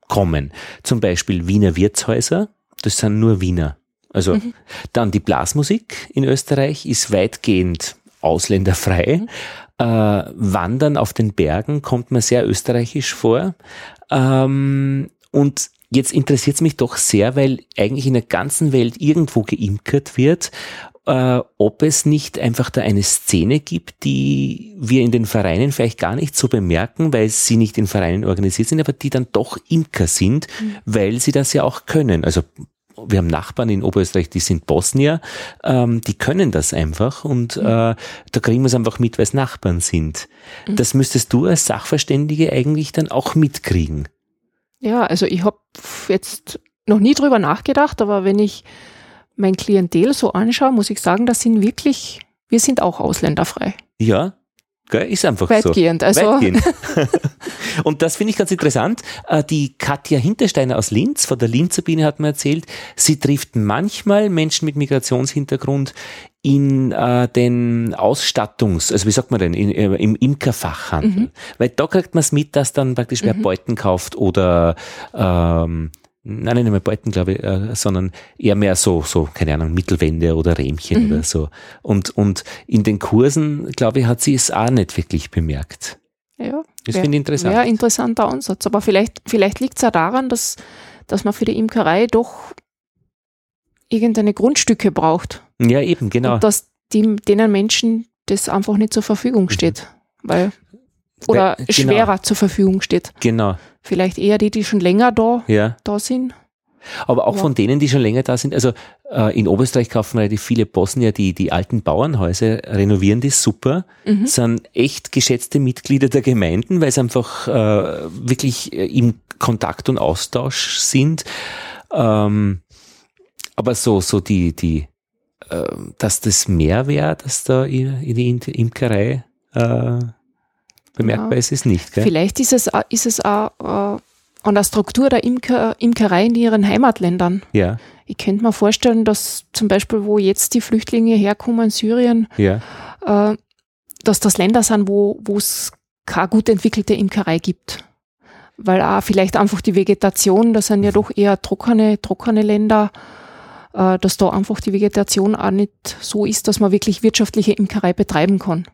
kommen. Zum Beispiel Wiener Wirtshäuser, das sind nur Wiener. Also dann die Blasmusik in Österreich ist weitgehend ausländerfrei. Äh, Wandern auf den Bergen kommt mir sehr österreichisch vor. Ähm, und jetzt interessiert es mich doch sehr, weil eigentlich in der ganzen Welt irgendwo geimkert wird, äh, ob es nicht einfach da eine Szene gibt, die wir in den Vereinen vielleicht gar nicht so bemerken, weil sie nicht in Vereinen organisiert sind, aber die dann doch Imker sind, weil sie das ja auch können. Also wir haben Nachbarn in Oberösterreich, die sind Bosnier, ähm, die können das einfach und äh, da kriegen wir es einfach mit, weil es Nachbarn sind. Das müsstest du als Sachverständige eigentlich dann auch mitkriegen. Ja, also ich habe jetzt noch nie drüber nachgedacht, aber wenn ich mein Klientel so anschaue, muss ich sagen, das sind wirklich, wir sind auch ausländerfrei. Ja, gell, ist einfach so. Weitgehend. Also Weitgehend. Und das finde ich ganz interessant. Äh, Die Katja Hintersteiner aus Linz, von der Linzer Biene hat mir erzählt, sie trifft manchmal Menschen mit Migrationshintergrund in äh, den Ausstattungs-, also wie sagt man denn, in, äh, im Imkerfachhandel. Weil da kriegt man es mit, dass dann praktisch wer Beuten kauft oder ähm, Nein, nicht mehr Beuten, glaube ich, äh, sondern eher mehr so, so, keine Ahnung, Mittelwände oder Rähmchen oder so. Und, und in den Kursen, glaube ich, hat sie es auch nicht wirklich bemerkt. ja, Das finde ich interessant. Ein interessanter Ansatz. Aber vielleicht, vielleicht liegt es ja daran, dass, dass man für die Imkerei doch irgendeine Grundstücke braucht. Ja, eben, genau. Und dass die, denen Menschen das einfach nicht zur Verfügung steht. Weil, oder Weil- genau. schwerer zur Verfügung steht. Genau, Vielleicht eher die, die schon länger da, ja. da sind. Aber auch Ja. von denen, die schon länger da sind, also äh, in Oberösterreich kaufen relativ viele Bosnier die, die alten Bauernhäuser, renovieren die super, Mhm. sind echt geschätzte Mitglieder der Gemeinden, weil sie einfach äh, wirklich äh, im Kontakt und Austausch sind. Ähm, aber so, so die, die, äh, dass das mehr wäre, dass da in, in die Im- Imkerei äh, bemerkbar Ja. ist, ist nicht. Gell? Vielleicht ist es, auch- ist es auch äh, an der Struktur der Imker, Imkerei in ihren Heimatländern. Ja, Ich könnte mir vorstellen, dass zum Beispiel, wo jetzt die Flüchtlinge herkommen, Syrien, ja, äh, dass das Länder sind, wo wo es keine gut entwickelte Imkerei gibt. Weil auch vielleicht einfach die Vegetation, das sind ja doch eher trockene, trockene Länder, äh, dass da einfach die Vegetation auch nicht so ist, dass man wirklich wirtschaftliche Imkerei betreiben kann.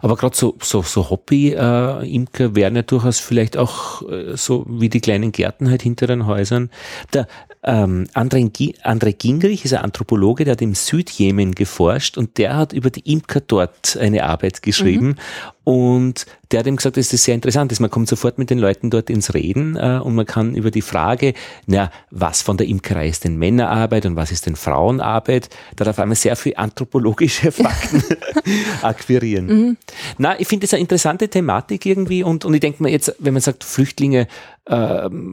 Aber gerade so, so, so Hobby-Imker wären ja durchaus vielleicht auch äh, so wie die kleinen Gärten halt hinter den Häusern. Der ähm, André, André Gingrich ist ein Anthropologe, der hat im Südjemen geforscht und der hat über die Imker dort eine Arbeit geschrieben. Und der hat ihm gesagt, dass das sehr interessant ist. Man kommt sofort mit den Leuten dort ins Reden äh, und man kann über die Frage, na, was von der Imkerei ist denn Männerarbeit und was ist denn Frauenarbeit, da auf einmal sehr viel anthropologische Fakten akquirieren. Na, ich finde das eine interessante Thematik irgendwie und, und ich denke mir jetzt, wenn man sagt, Flüchtlinge ähm,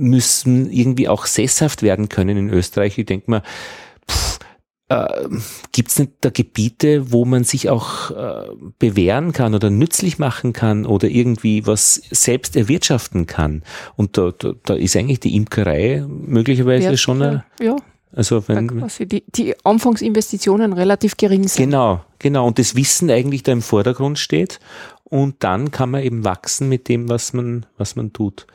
müssen irgendwie auch sesshaft werden können in Österreich, ich denke mir, äh, gibt es nicht da Gebiete, wo man sich auch äh, bewähren kann oder nützlich machen kann oder irgendwie was selbst erwirtschaften kann? Und da, da, da ist eigentlich die Imkerei möglicherweise Wär- schon, eine, ja, also wenn, quasi die, die Anfangsinvestitionen relativ gering sind. Genau, genau. Und das Wissen eigentlich da im Vordergrund steht. Und dann kann man eben wachsen mit dem, was man, was man tut.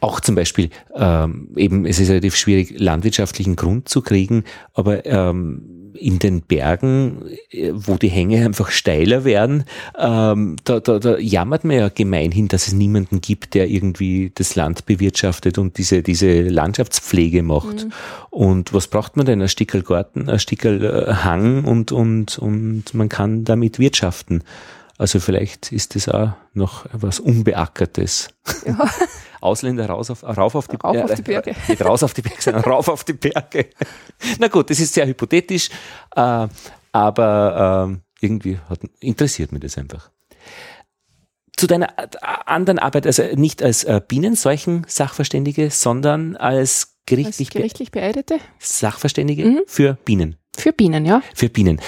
Auch zum Beispiel, ähm, eben, es ist relativ schwierig, landwirtschaftlichen Grund zu kriegen, aber ähm, in den Bergen, äh, wo die Hänge einfach steiler werden, ähm, da, da, da jammert man ja gemeinhin, dass es niemanden gibt, der irgendwie das Land bewirtschaftet und diese, diese Landschaftspflege macht. Und was braucht man denn? Ein Stickel Garten, ein Stickel äh, Hang und, und, und man kann damit wirtschaften. Also vielleicht ist das auch noch was Unbeackertes. Ja. Ausländer raus auf, rauf auf die, Rauf auf die Berge. Äh, nicht raus auf die Berge, sondern rauf auf die Berge. Na gut, das ist sehr hypothetisch, äh, aber äh, irgendwie hat, interessiert mich das einfach. zu deiner anderen Arbeit, also nicht als äh, Bienenseuchen-Sachverständige, sondern als gerichtlich, als gerichtlich beeidete Sachverständige mhm. für Bienen. Für Bienen, ja. Für Bienen.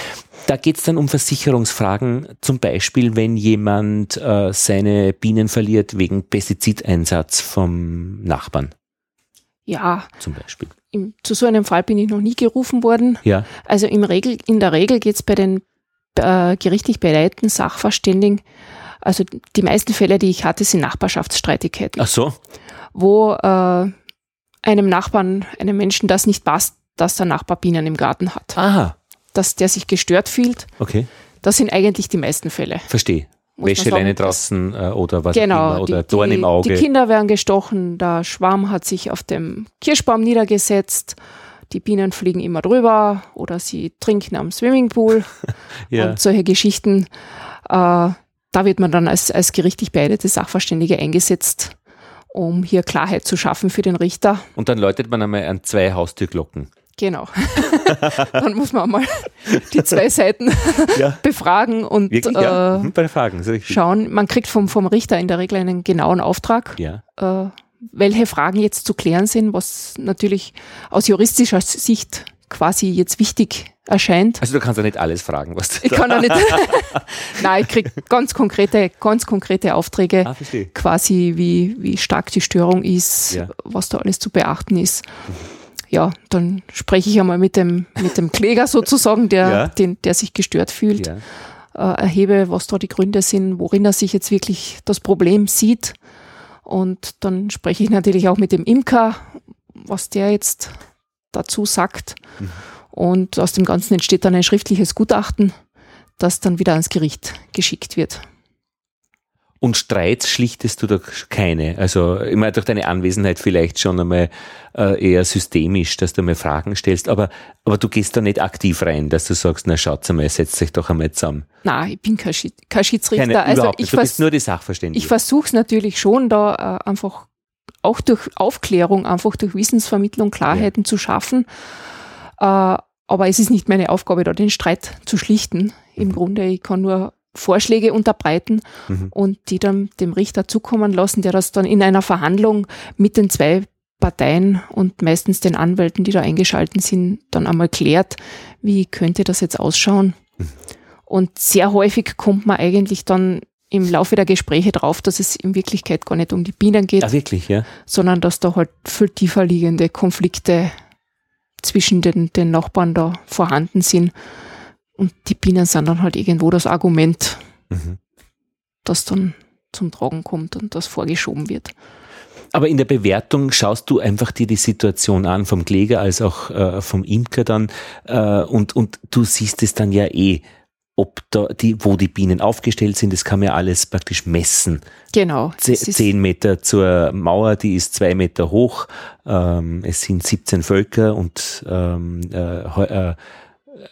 Da geht es dann um Versicherungsfragen, zum Beispiel, wenn jemand äh, seine Bienen verliert wegen Pestizideinsatz vom Nachbarn. Ja. Zum Beispiel. Im, zu so einem Fall bin ich noch nie gerufen worden. Ja. Also im Regel, in der Regel geht es bei den äh, gerichtlich bereiten Sachverständigen, also die meisten Fälle, die ich hatte, sind Nachbarschaftsstreitigkeiten. Ach so. Wo äh, einem Nachbarn, einem Menschen das nicht passt, dass der Nachbar Bienen im Garten hat. Aha. Dass der sich gestört fühlt. Okay. Das sind eigentlich die meisten Fälle. Verstehe. Wäscheleine draußen äh, oder was genau, immer, oder die, Dorn im Auge. Die Kinder werden gestochen, der Schwarm hat sich auf dem Kirschbaum niedergesetzt, die Bienen fliegen immer drüber oder sie trinken am Swimmingpool ja. und solche Geschichten. Äh, da wird man dann als, als gerichtlich beeidete Sachverständige eingesetzt, um hier Klarheit zu schaffen für den Richter. Und dann läutet man einmal an zwei Haustürglocken. Genau. Dann muss man mal die zwei Seiten ja. befragen und Wirklich, ja. äh, mhm, bei Fragen, schauen. Man kriegt vom, vom Richter in der Regel einen genauen Auftrag, ja. äh, welche Fragen jetzt zu klären sind, was natürlich aus juristischer Sicht quasi jetzt wichtig erscheint. Also du kannst ja nicht alles fragen, was du Ich kann ja nicht. Nein, ich kriege ganz konkrete, ganz konkrete Aufträge, ah, quasi wie, wie stark die Störung ist, ja. was da alles zu beachten ist. Mhm ja, dann spreche ich einmal mit dem, mit dem Kläger sozusagen, der, ja. den, der sich gestört fühlt, ja. äh, erhebe, was da die Gründe sind, worin er sich jetzt wirklich das Problem sieht. Und dann spreche ich natürlich auch mit dem Imker, was der jetzt dazu sagt. Mhm. Und aus dem Ganzen entsteht dann ein schriftliches Gutachten, das dann wieder ans Gericht geschickt wird. Und Streits schlichtest du doch keine. Also immer durch deine Anwesenheit vielleicht schon einmal äh, eher systemisch, dass du mal Fragen stellst, aber, aber du gehst da nicht aktiv rein, dass du sagst, na schaut mal, setzt euch doch einmal zusammen. Nein, ich bin kein, Schi kein Schiedsrichter. Keine, also ich du bist nur die Sachverständige. Ich versuche es natürlich schon, da äh, einfach auch durch Aufklärung, einfach durch Wissensvermittlung Klarheiten ja. zu schaffen. Äh, aber es ist nicht meine Aufgabe, da den Streit zu schlichten. Im mhm. Grunde, ich kann nur Vorschläge unterbreiten mhm. und die dann dem Richter zukommen lassen, der das dann in einer Verhandlung mit den zwei Parteien und meistens den Anwälten, die da eingeschalten sind, dann einmal klärt, wie könnte das jetzt ausschauen. Mhm. Und sehr häufig kommt man eigentlich dann im Laufe der Gespräche drauf, dass es in Wirklichkeit gar nicht um die Bienen geht, ah, wirklich, ja? sondern dass da halt viel tiefer liegende Konflikte zwischen den, den Nachbarn da vorhanden sind und die Bienen sind dann halt irgendwo das Argument, mhm. das dann zum Tragen kommt und das vorgeschoben wird. Aber in der Bewertung schaust du einfach dir die Situation an, vom Kläger als auch äh, vom Imker dann, äh, und, und du siehst es dann ja eh, ob da die, wo die Bienen aufgestellt sind, das kann man ja alles praktisch messen. Genau. Zehn Meter zur Mauer, die ist zwei Meter hoch. Ähm, es sind 17 Völker und ähm, äh, äh,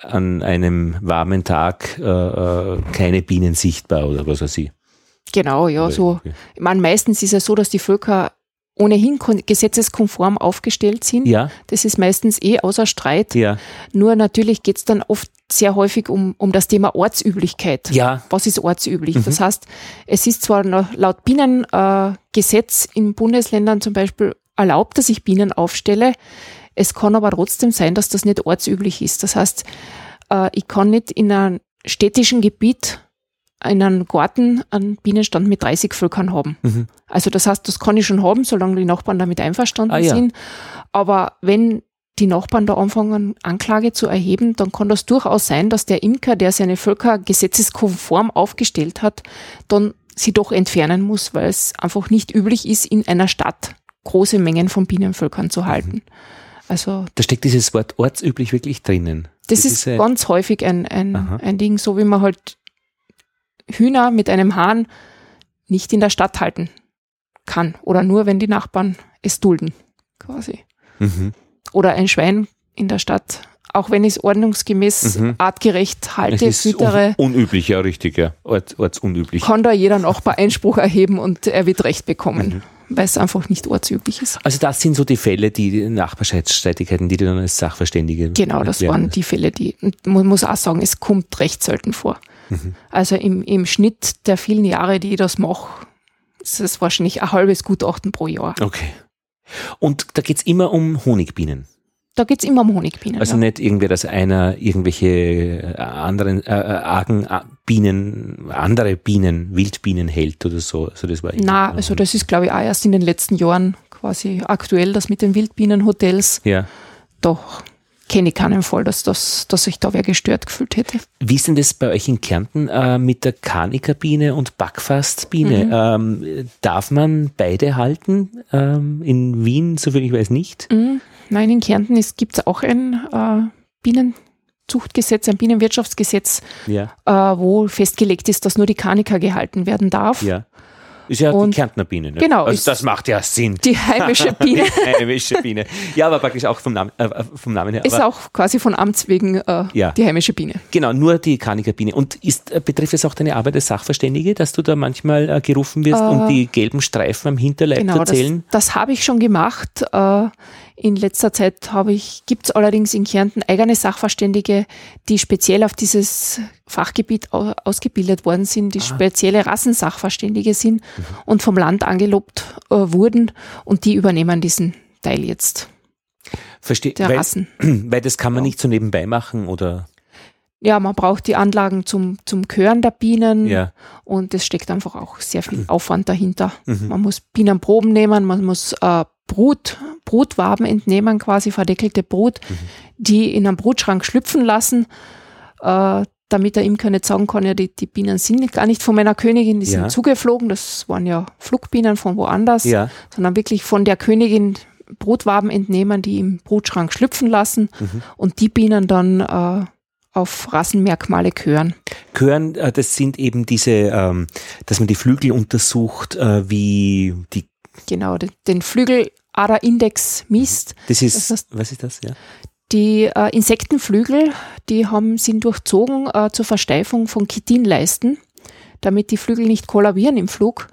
an einem warmen Tag äh, äh, keine Bienen sichtbar oder was weiß ich. Genau, ja, so. Ich meine, meistens ist es so, dass die Völker ohnehin gesetzeskonform aufgestellt sind. Ja. Das ist meistens eh außer Streit. Ja. Nur natürlich geht es dann oft sehr häufig um, um das Thema Ortsüblichkeit. Ja. Was ist ortsüblich? Mhm. Das heißt, es ist zwar laut Bienengesetz äh, in Bundesländern zum Beispiel erlaubt, dass ich Bienen aufstelle. Es kann aber trotzdem sein, dass das nicht ortsüblich ist. Das heißt, äh, ich kann nicht in einem städtischen Gebiet in einem Garten einen Bienenstand mit 30 Völkern haben. Mhm. Also das heißt, das kann ich schon haben, solange die Nachbarn damit einverstanden ah, ja. sind. Aber wenn die Nachbarn da anfangen, Anklage zu erheben, dann kann das durchaus sein, dass der Imker, der seine Völker gesetzeskonform aufgestellt hat, dann sie doch entfernen muss, weil es einfach nicht üblich ist, in einer Stadt große Mengen von Bienenvölkern zu halten. Mhm. Also da steckt dieses Wort ortsüblich wirklich drinnen. Das, das ist, ist ganz häufig ein, ein, ein Ding, so wie man halt Hühner mit einem Hahn nicht in der Stadt halten kann oder nur, wenn die Nachbarn es dulden, quasi. Mhm. Oder ein Schwein in der Stadt, auch wenn ich es ordnungsgemäß mhm. artgerecht halte, es ist füttere. Un unüblich, ja, richtig, ja. Ort, ortsunüblich. Kann da jeder Nachbar Einspruch erheben und er wird Recht bekommen. Mhm weil es einfach nicht ortsüblich ist. Also das sind so die Fälle, die Nachbarschaftsstreitigkeiten, die du dann als Sachverständige. Genau, das waren die Fälle, die, man muss auch sagen, es kommt recht selten vor. Mhm. Also im, im Schnitt der vielen Jahre, die ich das mache, ist es wahrscheinlich ein halbes Gutachten pro Jahr. Okay. Und da geht es immer um Honigbienen. Da geht es immer um Honigbienen. Also ja. nicht irgendwie, dass einer irgendwelche äh, anderen äh, äh argen äh, Bienen, andere Bienen, Wildbienen hält oder so. Also das war Na, also das ist, glaube ich, auch erst in den letzten Jahren quasi aktuell, das mit den Wildbienenhotels. Ja. Doch kenne ich keinen Fall, dass, das, dass sich da wer gestört gefühlt hätte. Wie ist denn das bei euch in Kärnten äh, mit der Kanikerbine und Backfastbiene? Mhm. Ähm, darf man beide halten? Ähm, in Wien, soviel ich weiß, nicht? Mhm. Nein, in Kärnten gibt es auch ein äh, Bienenzuchtgesetz, ein Bienenwirtschaftsgesetz, ja. äh, wo festgelegt ist, dass nur die Kaniker gehalten werden darf. Ja. Ist ja und die Kärntner Biene. Ne? Genau. Also das macht ja Sinn. Die heimische Biene. die heimische Biene. Ja, aber praktisch auch vom Namen, äh, vom Namen her. Ist auch quasi von Amts wegen äh, ja. die heimische Biene. Genau, nur die Kanikerbiene. Und ist, äh, betrifft es auch deine Arbeit als Sachverständige, dass du da manchmal äh, gerufen wirst, um die gelben Streifen am Hinterleib genau, zu erzählen? Das, das habe ich schon gemacht. In letzter Zeit habe ich, gibt es allerdings in Kärnten eigene Sachverständige, die speziell auf dieses Fachgebiet ausgebildet worden sind, die ah. spezielle Rassensachverständige sind mhm. und vom Land angelobt äh, wurden und die übernehmen diesen Teil jetzt. Verstehe. Der weil, Rassen. Weil das kann man ja. nicht so nebenbei machen oder? Ja, man braucht die Anlagen zum, zum Kören der Bienen ja. und es steckt einfach auch sehr viel mhm. Aufwand dahinter. Mhm. Man muss Bienenproben nehmen, man muss äh, Brut, Brutwaben entnehmen, quasi verdeckelte Brut, mhm. die in einem Brutschrank schlüpfen lassen, äh, damit der Imker nicht sagen kann, ja, die, die Bienen sind gar nicht von meiner Königin, die ja. sind zugeflogen, das waren ja Flugbienen von woanders, ja. sondern wirklich von der Königin Brutwaben entnehmen, die im Brutschrank schlüpfen lassen mhm. und die Bienen dann äh, auf Rassenmerkmale Kören. Kören, äh, das sind eben diese, ähm, dass man die Flügel untersucht, äh, wie die Genau, den Flügel-ADA-Index misst. Das ist, das heißt, was ist das? Ja. Die äh, Insektenflügel, die haben, sind durchzogen zur Versteifung von Chitinleisten, damit die Flügel nicht kollabieren im Flug.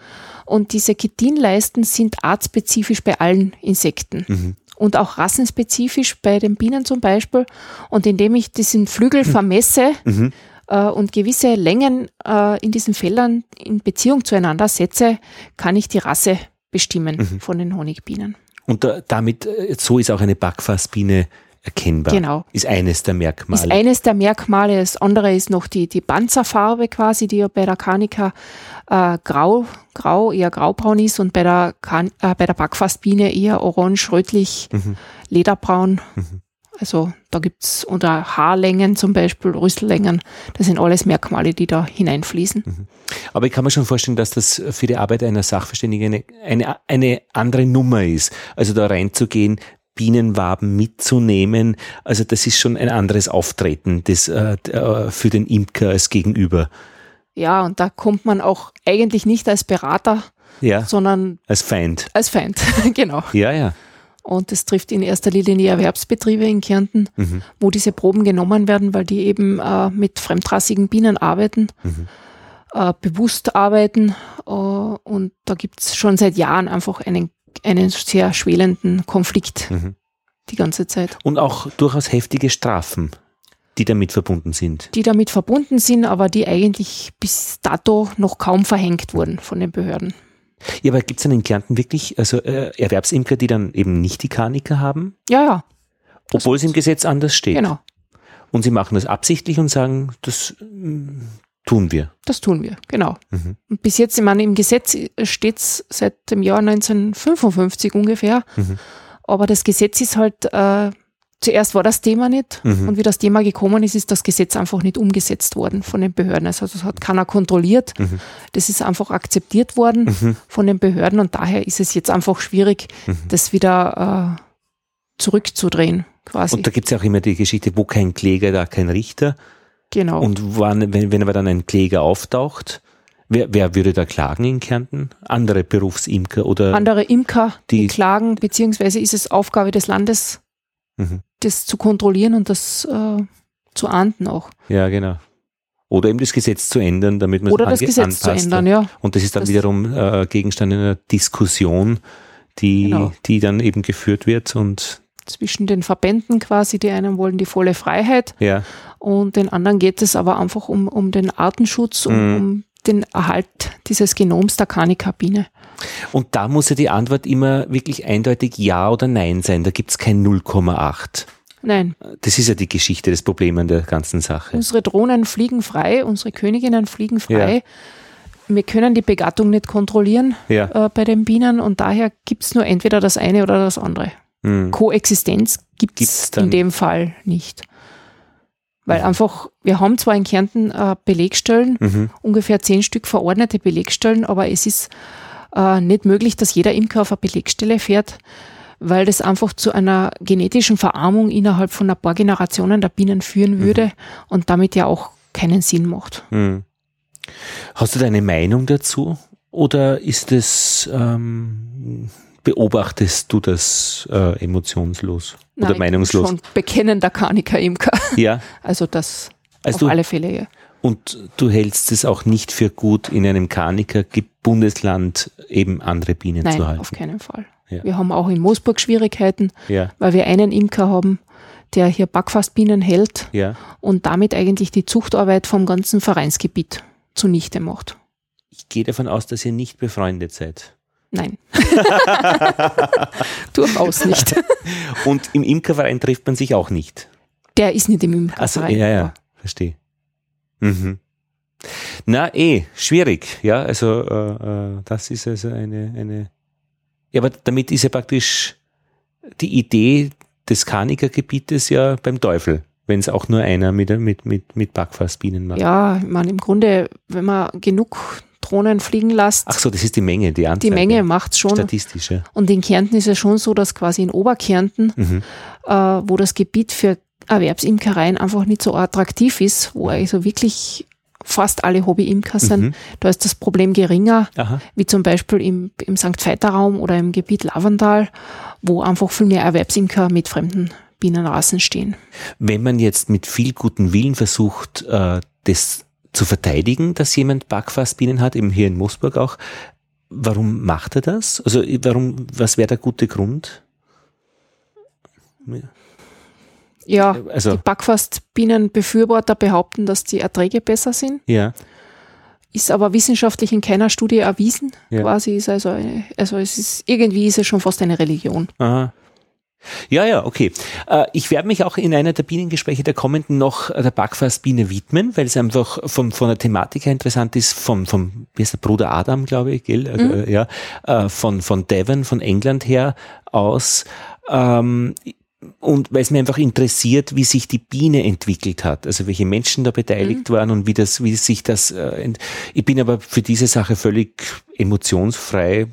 Und diese Chitinleisten sind artspezifisch bei allen Insekten. Mhm. Und auch rassenspezifisch bei den Bienen zum Beispiel. Und indem ich diesen Flügel vermesse, mhm äh, und gewisse Längen äh, in diesen Feldern in Beziehung zueinander setze, kann ich die Rasse bestimmen mhm. von den Honigbienen. Und da, damit, äh, so ist auch eine Backfassbiene erkennbar. Genau. Ist eines der Merkmale. Ist eines der Merkmale. Das andere ist noch die, die Panzerfarbe quasi, die ja bei der Kanika äh, grau, grau, eher graubraun ist und bei der, kan äh, bei der Backfassbiene eher orange, rötlich, mhm. lederbraun. Mhm. Also da gibt es unter Haarlängen zum Beispiel, Rüssellängen, das sind alles Merkmale, die da hineinfließen. Mhm. Aber ich kann mir schon vorstellen, dass das für die Arbeit einer Sachverständigen eine, eine, eine andere Nummer ist. Also da reinzugehen, Bienenwaben mitzunehmen, also das ist schon ein anderes Auftreten das, äh, äh, für den Imker als Gegenüber. Ja, und da kommt man auch eigentlich nicht als Berater, ja, sondern als Feind. Als Feind, genau. Ja, ja. Und das trifft in erster Linie die Erwerbsbetriebe in Kärnten, mhm. wo diese Proben genommen werden, weil die eben äh, mit fremdrassigen Bienen arbeiten, mhm. äh, bewusst arbeiten. Äh, und da gibt es schon seit Jahren einfach einen, einen sehr schwelenden Konflikt mhm. die ganze Zeit. Und auch durchaus heftige Strafen, die damit verbunden sind. Die damit verbunden sind, aber die eigentlich bis dato noch kaum verhängt wurden von den Behörden. Ja, aber gibt es dann in Kärnten wirklich also äh, Erwerbsimker, die dann eben nicht die Karniker haben? Ja, ja. Obwohl es im Gesetz anders steht. Genau. Und sie machen das absichtlich und sagen, das mm, tun wir. Das tun wir, genau. Mhm. Und bis jetzt, ich meine, im Gesetz steht es seit dem Jahr 1955 ungefähr. Mhm. Aber das Gesetz ist halt äh, zuerst war das Thema nicht mhm. und wie das Thema gekommen ist, ist das Gesetz einfach nicht umgesetzt worden von den Behörden. Also das hat keiner kontrolliert. Mhm. Das ist einfach akzeptiert worden mhm. von den Behörden und daher ist es jetzt einfach schwierig, mhm. das wieder äh, zurückzudrehen quasi. Und da gibt es ja auch immer die Geschichte, wo kein Kläger, da kein Richter. Genau. Und wann, wenn, wenn aber dann ein Kläger auftaucht, Wer, wer, würde da klagen in Kärnten? Andere Berufsimker oder? Andere Imker, die, die klagen, beziehungsweise ist es Aufgabe des Landes, mhm. das zu kontrollieren und das äh, zu ahnden auch. Ja, genau. Oder eben das Gesetz zu ändern, damit man Oder das Gesetz anpasst. zu ändern, ja. Und das ist dann das wiederum äh, Gegenstand einer Diskussion, die, genau. die dann eben geführt wird und zwischen den Verbänden quasi. Die einen wollen die volle Freiheit Ja. und den anderen geht es aber einfach um, um den Artenschutz, um, Mhm. um den Erhalt dieses Genoms der Kanikabine. Und da muss ja die Antwort immer wirklich eindeutig Ja oder Nein sein. Da gibt's kein 0,8. Nein, Das ist ja die Geschichte, das Problem an der ganzen Sache. unsere Drohnen fliegen frei, unsere Königinnen fliegen frei. Ja. Wir können die Begattung nicht kontrollieren Ja. äh, bei den Bienen und daher gibt es nur entweder das eine oder das andere. Hm. Koexistenz gibt es in dem Fall nicht. Weil einfach, wir haben zwar in Kärnten äh, Belegstellen, Mhm. ungefähr zehn Stück verordnete Belegstellen, aber es ist äh, nicht möglich, dass jeder Imker auf eine Belegstelle fährt, weil das einfach zu einer genetischen Verarmung innerhalb von ein paar Generationen der Bienen führen würde und damit ja auch keinen Sinn macht. Hm. Hast du da eine Meinung dazu? Oder ist es, ähm, beobachtest du das äh, emotionslos oder Nein, ich bin meinungslos? Schon bekennender Kaniker-Imker. Ja. Also das Also auf du, alle Fälle, ja. und du hältst es auch nicht für gut, in einem Kaniker-Bundesland eben andere Bienen Nein, zu halten. auf keinen Fall. Ja. Wir haben auch in Moosburg Schwierigkeiten, Ja, weil wir einen Imker haben, der hier Backfastbienen hält ja. und damit eigentlich die Zuchtarbeit vom ganzen Vereinsgebiet zunichte macht. Ich gehe davon aus, dass ihr nicht befreundet seid. Nein. Durchaus nicht. Und im Imkerverein trifft man sich auch nicht. Der ist nicht im Also Imkerverein. ja, ja, verstehe. Mhm. Na, eh, schwierig, ja, also äh, äh, das ist also eine, eine, ja, aber damit ist ja praktisch die Idee des Kanikergebietes ja beim Teufel, wenn es auch nur einer mit, mit, mit, mit Backfassbienen macht. Ja, ich meine, im Grunde, wenn man genug Drohnen fliegen lässt, Ach so, das ist die Menge, die Anzahl. die Menge macht's schon. Statistisch, ja. Und in Kärnten ist es schon so, dass quasi in Oberkärnten, Mhm. äh, wo das Gebiet für Erwerbsimkereien einfach nicht so attraktiv ist, wo also wirklich fast alle Hobbyimker sind, Mhm. da ist das Problem geringer, Aha. wie zum Beispiel im, im St. Veiter-Raum oder im Gebiet Lavandal, wo einfach viel mehr Erwerbsimker mit fremden Bienenrassen stehen. Wenn man jetzt mit viel guten Willen versucht, äh, das zu verteidigen, dass jemand Backfassbienen hat, eben hier in Moosburg auch, warum macht er das? Also warum, was wäre der gute Grund? Ja, Also, die Backfastbienenbefürworter behaupten, dass die Erträge besser sind, ja, ist aber wissenschaftlich in keiner Studie erwiesen. Ja. Quasi ist also, eine, also es ist irgendwie ist es schon fast eine Religion. aha. Ja, ja, okay. Äh, ich werde mich auch in einer der Bienengespräche der kommenden noch der Backfassbiene widmen, weil es einfach vom, von der Thematik her interessant ist, vom, vom wie ist der Bruder Adam, glaube ich, gell? Äh, ja, äh, von, von Devon, von England her aus. Ähm, und weil es mir einfach interessiert, wie sich die Biene entwickelt hat, also welche Menschen da beteiligt waren und wie das, wie sich das, äh, ich bin aber für diese Sache völlig emotionsfrei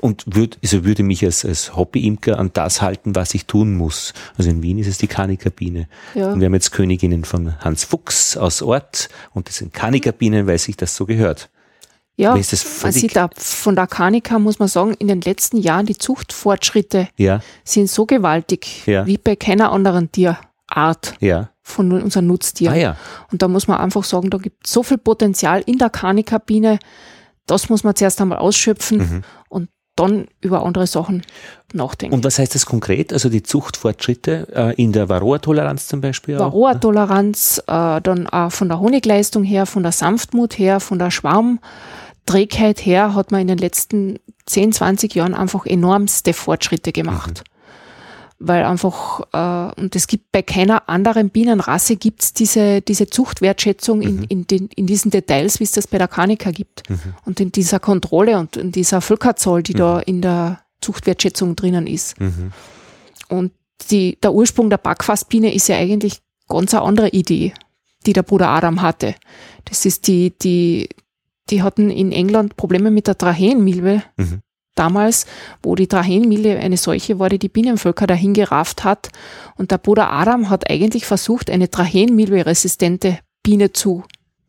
und würd, also würde mich als, als Hobbyimker an das halten, was ich tun muss. Also in Wien ist es die Kanikerbine. Ja. Und wir haben jetzt Königinnen von Hans Fuchs aus Ort und das sind Kanikerbinen, weil sich das so gehört. Ja, man sieht da von der Kanika, muss man sagen, in den letzten Jahren die Zuchtfortschritte Ja, sind so gewaltig Ja. wie bei keiner anderen Tierart ja. von unseren Nutztieren. Ah ja. Und da muss man einfach sagen, da gibt es so viel Potenzial in der Kanikabine, das muss man zuerst einmal ausschöpfen Mhm. und dann über andere Sachen nachdenken. Und was heißt das konkret? Also die Zuchtfortschritte äh, in der Varroa-Toleranz zum Beispiel? Varroa-Toleranz, äh, dann auch von der Honigleistung her, von der Sanftmut her, von der Schwarmträgheit her hat man in den letzten 10, 20 Jahren einfach enormste Fortschritte gemacht. Weil einfach, äh, und es gibt bei keiner anderen Bienenrasse gibt's diese, diese Zuchtwertschätzung in, in, den, in diesen Details, wie es das bei der Kanika gibt. Und in dieser Kontrolle und in dieser Völkerzahl, die da in der Zuchtwertschätzung drinnen ist. Mhm. Und die, der Ursprung der Backfassbiene ist ja eigentlich ganz eine andere Idee, die der Bruder Adam hatte. Das ist die, die, die hatten in England Probleme mit der Tracheenmilbe Mhm. Damals, wo die Tracheenmilbe eine solche war, die die Bienenvölker dahin gerafft hat. Und der Bruder Adam hat eigentlich versucht, eine Tracheenmilbe-resistente Biene zu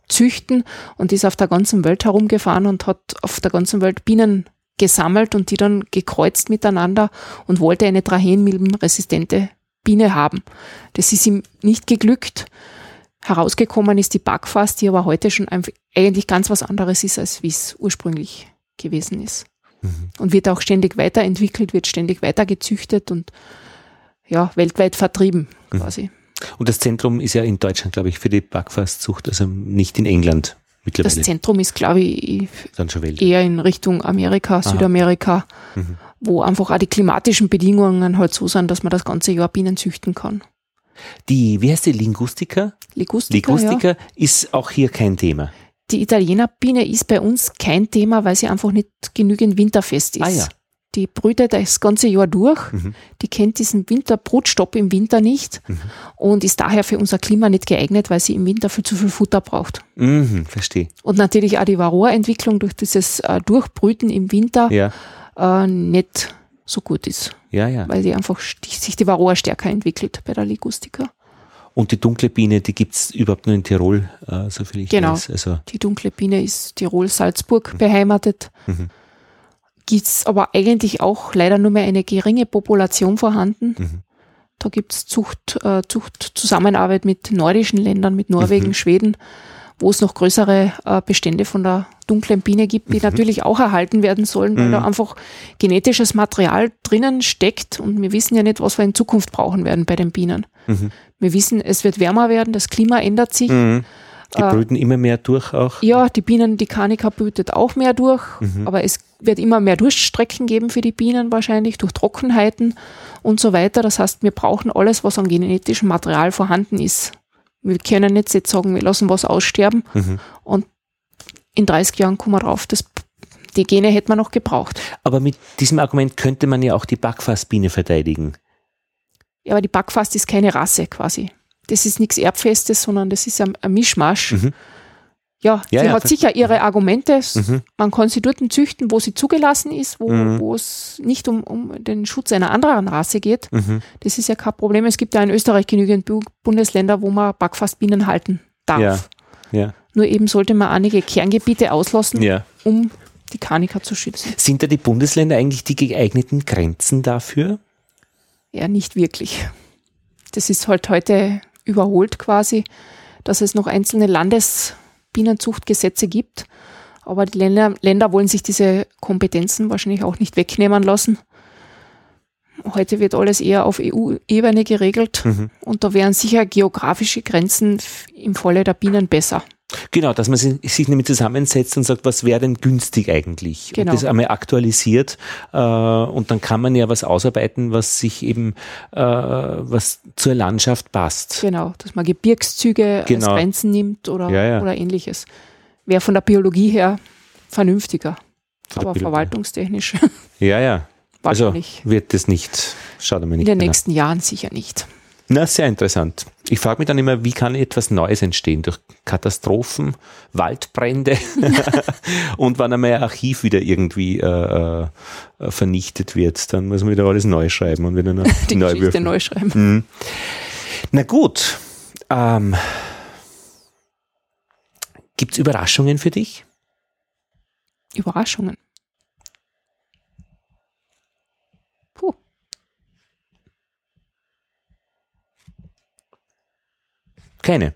züchten und ist auf der ganzen Welt herumgefahren und hat auf der ganzen Welt Bienen gesammelt und die dann gekreuzt miteinander und wollte eine Tracheenmilbenresistente Biene haben. Das ist ihm nicht geglückt. Herausgekommen ist die Backfass, die aber heute schon eigentlich ganz was anderes ist, als wie es ursprünglich gewesen ist. Und wird auch ständig weiterentwickelt, wird ständig weiter gezüchtet und ja, weltweit vertrieben mhm. quasi. Und das Zentrum ist ja in Deutschland, glaube ich, für die Backfasszucht, also nicht in England mittlerweile. Das Zentrum ist, glaube ich, eher in Richtung Amerika, Aha. Südamerika, mhm. wo einfach auch die klimatischen Bedingungen halt so sind, dass man das ganze Jahr Bienen züchten kann. Die, wie heißt die, Linguistica? Linguistica, Linguistica ja. ist auch hier kein Thema. Die Italienerbiene ist bei uns kein Thema, weil sie einfach nicht genügend winterfest ist. Ah ja. Die brütet das ganze Jahr durch. Mhm. Die kennt diesen Winterbrutstopp im Winter nicht mhm. und ist daher für unser Klima nicht geeignet, weil sie im Winter viel zu viel Futter braucht. Mhm, verstehe. Und natürlich auch die Varroa-Entwicklung durch dieses äh, Durchbrüten im Winter ja. äh, nicht so gut ist. Ja, ja. Weil die einfach sich die Varroa stärker entwickelt bei der Ligustica. Und die dunkle Biene, die gibt es überhaupt nur in Tirol, äh, soviel ich genau. weiß. Also die dunkle Biene ist Tirol-Salzburg mhm. beheimatet. Mhm gibt es aber eigentlich auch leider nur mehr eine geringe Population vorhanden. Mhm. Da gibt es Zucht, äh, Zuchtzusammenarbeit mit nordischen Ländern, mit Norwegen, mhm. Schweden, wo es noch größere äh, Bestände von der dunklen Biene gibt, die mhm. natürlich auch erhalten werden sollen, weil da mhm. einfach genetisches Material drinnen steckt und wir wissen ja nicht, was wir in Zukunft brauchen werden bei den Bienen. Mhm. Wir wissen, es wird wärmer werden, das Klima ändert sich. Mhm. Die brüten äh, immer mehr durch auch? Ja, die Bienen, die Kanika brütet auch mehr durch, mhm. aber es wird immer mehr Durchstrecken geben für die Bienen wahrscheinlich, durch Trockenheiten und so weiter. Das heißt, wir brauchen alles, was an genetischem Material vorhanden ist. Wir können nicht jetzt sagen, wir lassen was aussterben mhm. und in 30 Jahren kommen wir drauf, das, die Gene hätte man noch gebraucht. Aber mit diesem Argument könnte man ja auch die Backfassbiene verteidigen. Ja, aber die Backfass ist keine Rasse quasi das ist nichts Erbfestes, sondern das ist ein, ein Mischmasch. Mhm. Ja, ja, sie ja, hat sicher ihre Argumente. Mhm. Man kann sie dort züchten, wo sie zugelassen ist, wo, mhm. wo es nicht um, um den Schutz einer anderen Rasse geht. Mhm. Das ist ja kein Problem. Es gibt ja in Österreich genügend Bundesländer, wo man Backfassbienen halten darf. Ja. Nur eben sollte man einige Kerngebiete auslassen, um die Kanika zu schützen. Sind da die Bundesländer eigentlich die geeigneten Grenzen dafür? Ja, nicht wirklich. Das ist halt heute überholt quasi, dass es noch einzelne Landesbienenzuchtgesetze gibt. Aber die Länder, Länder wollen sich diese Kompetenzen wahrscheinlich auch nicht wegnehmen lassen. Heute wird alles eher auf EU-Ebene geregelt mhm. und da wären sicher geografische Grenzen im Falle der Bienen besser. Genau, dass man sich nämlich zusammensetzt und sagt, was wäre denn günstig eigentlich? Genau. Und das einmal aktualisiert äh, und dann kann man ja was ausarbeiten, was sich eben, äh, was zur Landschaft passt. Genau, dass man Gebirgszüge genau. als Grenzen nimmt oder, ja, ja. oder ähnliches. Wäre von der Biologie her vernünftiger, aber verwaltungstechnisch. Ja, ja. Also wird das nicht, schaut mal nicht. In den nächsten Jahren sicher nicht. Na, sehr interessant. Ich frage mich dann immer, wie kann etwas Neues entstehen? Durch Katastrophen, Waldbrände und wann einmal ein Archiv wieder irgendwie äh, äh, vernichtet wird, dann muss man wieder alles neu schreiben und wieder Die neu Geschichte würfeln. neu schreiben. Mhm. Na gut. Ähm, Gibt es Überraschungen für dich? Überraschungen? Keine.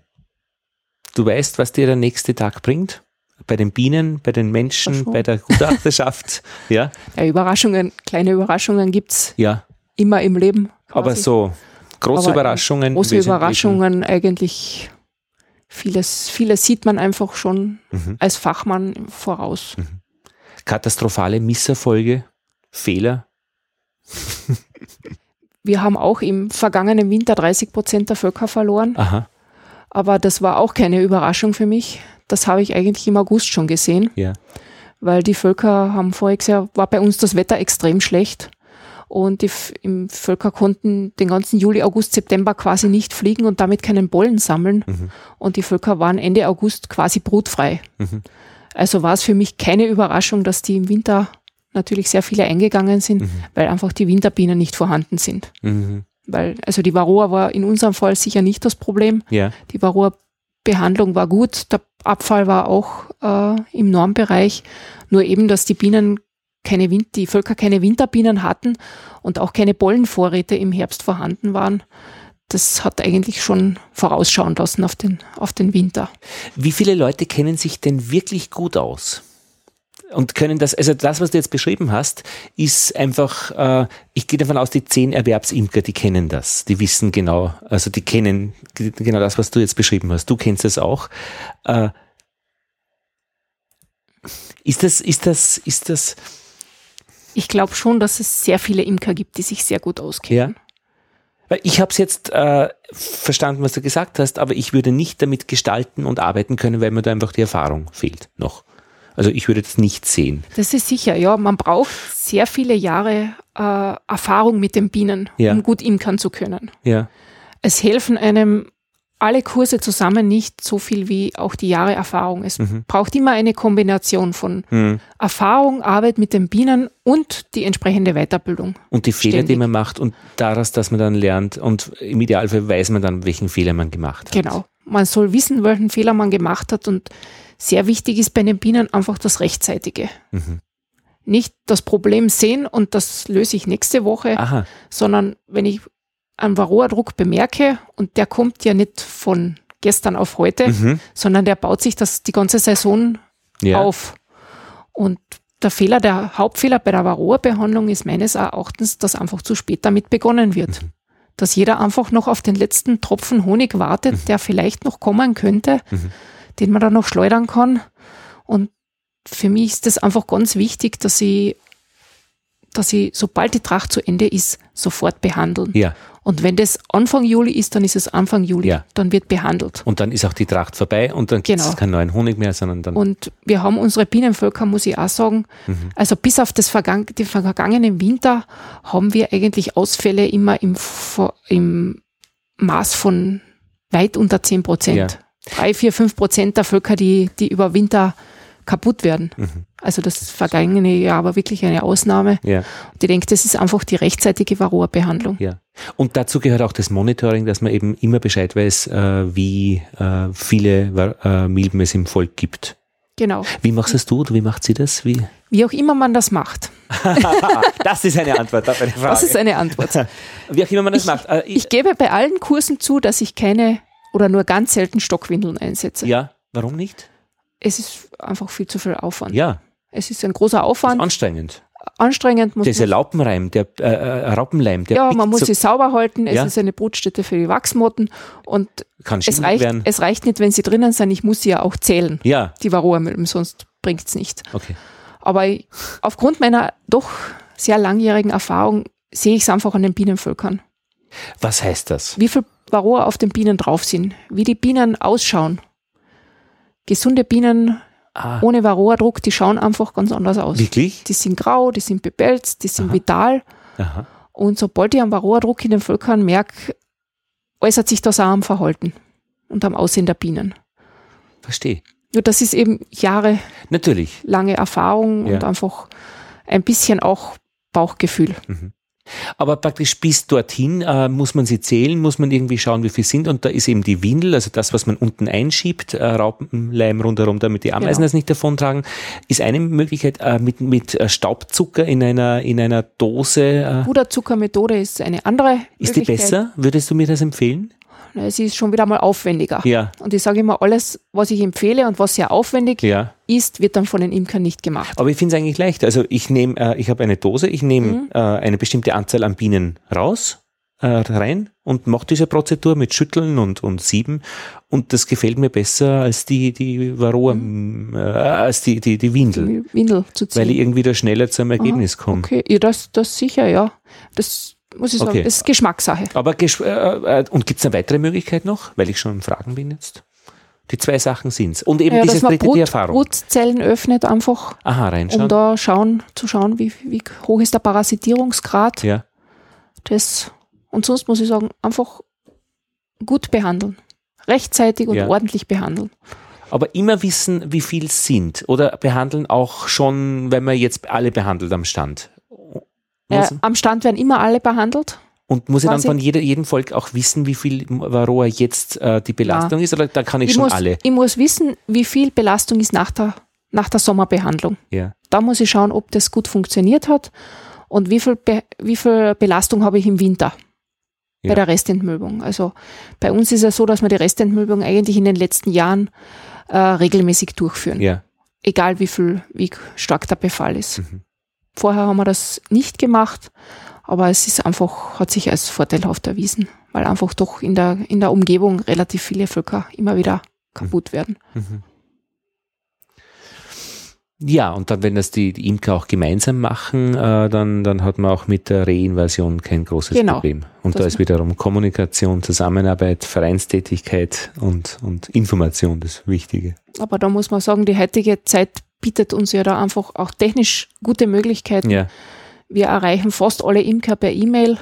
Du weißt, was dir der nächste Tag bringt? Bei den Bienen, bei den Menschen, bei der Gutachterschaft. ja? ja, Überraschungen, kleine Überraschungen gibt es ja. immer im Leben. Quasi. Aber so große Aber Überraschungen. Große Überraschungen eigentlich. Vieles, vieles sieht man einfach schon mhm. als Fachmann voraus. Mhm. Katastrophale Misserfolge, Fehler. Wir haben auch im vergangenen Winter 30 Prozent der Völker verloren. Aha. Aber das war auch keine Überraschung für mich. Das habe ich eigentlich im August schon gesehen. Ja. Weil die Völker haben voriges Jahr, war bei uns das Wetter extrem schlecht. Und die im Völker konnten den ganzen Juli, August, September quasi nicht fliegen und damit keinen Bollen sammeln. Mhm. Und die Völker waren Ende August quasi brutfrei. Mhm. Also war es für mich keine Überraschung, dass die im Winter natürlich sehr viele eingegangen sind, mhm. weil einfach die Winterbienen nicht vorhanden sind. Mhm weil, also die Varroa war in unserem Fall sicher nicht das Problem. Ja. Die Varroa-Behandlung war gut, der Abfall war auch äh, im Normbereich, nur eben, dass die Bienen keine Wind die Völker keine Winterbienen hatten und auch keine Pollenvorräte im Herbst vorhanden waren. Das hat eigentlich schon vorausschauen lassen auf den, auf den Winter. Wie viele Leute kennen sich denn wirklich gut aus? Und können das, also das, was du jetzt beschrieben hast, ist einfach, äh, ich gehe davon aus, die zehn Erwerbsimker, die kennen das, die wissen genau, also die kennen genau das, was du jetzt beschrieben hast. Du kennst das auch. Äh, ist das, ist das, ist das? Ich glaube schon, dass es sehr viele Imker gibt, die sich sehr gut auskennen. Ja. Weil ich habe es jetzt äh, verstanden, was du gesagt hast, aber ich würde nicht damit gestalten und arbeiten können, weil mir da einfach die Erfahrung fehlt noch. Also ich würde das nicht sehen. Das ist sicher, ja. Man braucht sehr viele Jahre äh, Erfahrung mit den Bienen, ja. um gut imkern zu können. Ja. Es helfen einem alle Kurse zusammen nicht so viel wie auch die Jahre Erfahrung. Es mhm. braucht immer eine Kombination von mhm. Erfahrung, Arbeit mit den Bienen und die entsprechende Weiterbildung. Und die Fehler, Ständig. die man macht und daraus, dass man dann lernt und im Idealfall weiß man dann, welchen Fehler man gemacht hat. Genau. Man soll wissen, welchen Fehler man gemacht hat und sehr wichtig ist bei den Bienen einfach das Rechtzeitige. Mhm. Nicht das Problem sehen und das löse ich nächste Woche, Aha. sondern wenn ich einen Varroa-Druck bemerke und der kommt ja nicht von gestern auf heute, mhm. sondern der baut sich das die ganze Saison ja. auf. Und der Fehler, der Hauptfehler bei der Varroa-Behandlung ist meines Erachtens, dass einfach zu spät damit begonnen wird. Mhm. Dass jeder einfach noch auf den letzten Tropfen Honig wartet, mhm. der vielleicht noch kommen könnte, mhm. Den man dann noch schleudern kann. Und für mich ist es einfach ganz wichtig, dass ich, dass ich, sobald die Tracht zu Ende ist, sofort behandeln. Ja. Und wenn das Anfang Juli ist, dann ist es Anfang Juli. Ja. Dann wird behandelt. Und dann ist auch die Tracht vorbei und dann gibt es genau. keinen neuen Honig mehr, sondern dann. Und wir haben unsere Bienenvölker, muss ich auch sagen, mhm. also bis auf das Vergang den vergangenen Winter haben wir eigentlich Ausfälle immer im, im Maß von weit unter 10 Prozent. Ja. Drei, vier, fünf Prozent der Völker, die, die über Winter kaputt werden. Mhm. Also das vergangene Jahr war wirklich eine Ausnahme. Ja. Und ich denke, das ist einfach die rechtzeitige Varroa-Behandlung. Ja. Und dazu gehört auch das Monitoring, dass man eben immer Bescheid weiß, äh, wie äh, viele äh, Milben es im Volk gibt. Genau. Wie machst es du oder wie macht sie das? Wie? wie auch immer man das macht. das ist eine Antwort auf eine Frage. Das ist eine Antwort. wie auch immer man das ich, macht. Ich, ich gebe bei allen Kursen zu, dass ich keine oder nur ganz selten Stockwindeln einsetze. Ja, warum nicht? Es ist einfach viel zu viel Aufwand. Ja. Es ist ein großer Aufwand. anstrengend. Anstrengend muss Dieser Laupenreim, der äh, äh Raupenleim, der Ja, man muss so sie sauber halten. Es ja. ist eine Brutstätte für die Wachsmotten und Kann es reicht, werden. es reicht nicht, wenn sie drinnen sind. Ich muss sie ja auch zählen. Ja. Die Varroamilben, sonst bringt es nicht. Okay. Aber aufgrund meiner doch sehr langjährigen Erfahrung sehe ich es einfach an den Bienenvölkern. Was heißt das? Wie viel Varroa auf den Bienen drauf sind, wie die Bienen ausschauen. Gesunde Bienen ah. ohne Varroa-Druck, die schauen einfach ganz anders aus. Wirklich? Die sind grau, die sind bebelzt, die sind Aha. vital. Aha. Und sobald ich einen Varroa-Druck in den Völkern merke, äußert sich das auch am Verhalten und am Aussehen der Bienen. Verstehe. Nur das ist eben Jahre Natürlich. lange Erfahrung ja. und einfach ein bisschen auch Bauchgefühl. Mhm. Aber praktisch bis dorthin äh, muss man sie zählen, muss man irgendwie schauen, wie viel sind. Und da ist eben die Windel, also das, was man unten einschiebt, äh, Raupenleim rundherum, damit die Ameisen genau. das nicht davontragen, ist eine Möglichkeit äh, mit, mit äh, Staubzucker in einer, in einer Dose. Äh, Puderzuckermethode ist eine andere. Ist die besser? Würdest du mir das empfehlen? Es ist schon wieder mal aufwendiger. Ja. Und ich sage immer, alles, was ich empfehle und was sehr aufwendig ja. ist, wird dann von den Imkern nicht gemacht. Aber ich finde es eigentlich leicht. Also ich nehme, äh, ich habe eine Dose, ich nehme mhm. äh, eine bestimmte Anzahl an Bienen raus, äh, rein und mache diese Prozedur mit Schütteln und, und Sieben. Und das gefällt mir besser als die, die Varroa, mhm. äh, als die, die, die Windel. Die Windel zu ziehen. Weil ich irgendwie da schneller zum Ergebnis komme. Okay, ja, das, das sicher, ja. Das muss ich sagen. Okay. Das ist Geschmackssache. Aber Gesch äh, äh, und gibt es eine weitere Möglichkeit noch, weil ich schon Fragen bin jetzt? Die zwei Sachen sind es. Und eben ja, diese dritte Brut, die Erfahrung. Brutzellen öffnet einfach. Aha, reinschauen. Um da schauen, zu schauen, wie, wie hoch ist der Parasitierungsgrad. Ja. Das, und sonst muss ich sagen, einfach gut behandeln. Rechtzeitig und ja. ordentlich behandeln. Aber immer wissen, wie viel es sind. Oder behandeln auch schon, wenn man jetzt alle behandelt am Stand. Äh, am Stand werden immer alle behandelt. Und muss ich dann von jeder, jedem Volk auch wissen, wie viel Varroa jetzt äh, die Belastung ja. ist? Oder da kann ich, ich schon muss, alle? Ich muss wissen, wie viel Belastung ist nach der, nach der Sommerbehandlung. Ja. Da muss ich schauen, ob das gut funktioniert hat und wie viel, Be wie viel Belastung habe ich im Winter bei der Restentmilbung. Also bei uns ist es so, dass wir die Restentmilbung eigentlich in den letzten Jahren äh, regelmäßig durchführen. Ja egal wie viel, wie stark der Befall ist. Mhm. Vorher haben wir das nicht gemacht, aber es ist einfach, hat sich als vorteilhaft erwiesen, weil einfach doch in der, in der Umgebung relativ viele Völker immer wieder kaputt werden. Mhm. Ja, und dann, wenn das die, die Imker auch gemeinsam machen, äh, dann, dann hat man auch mit der Reinvasion kein großes genau, Problem. Und da ist wiederum Kommunikation, Zusammenarbeit, Vereinstätigkeit und, und Information das Wichtige. Aber da muss man sagen, die heutige Zeit bietet uns ja da einfach auch technisch gute Möglichkeiten. Ja. Wir erreichen fast alle Imker per E-Mail.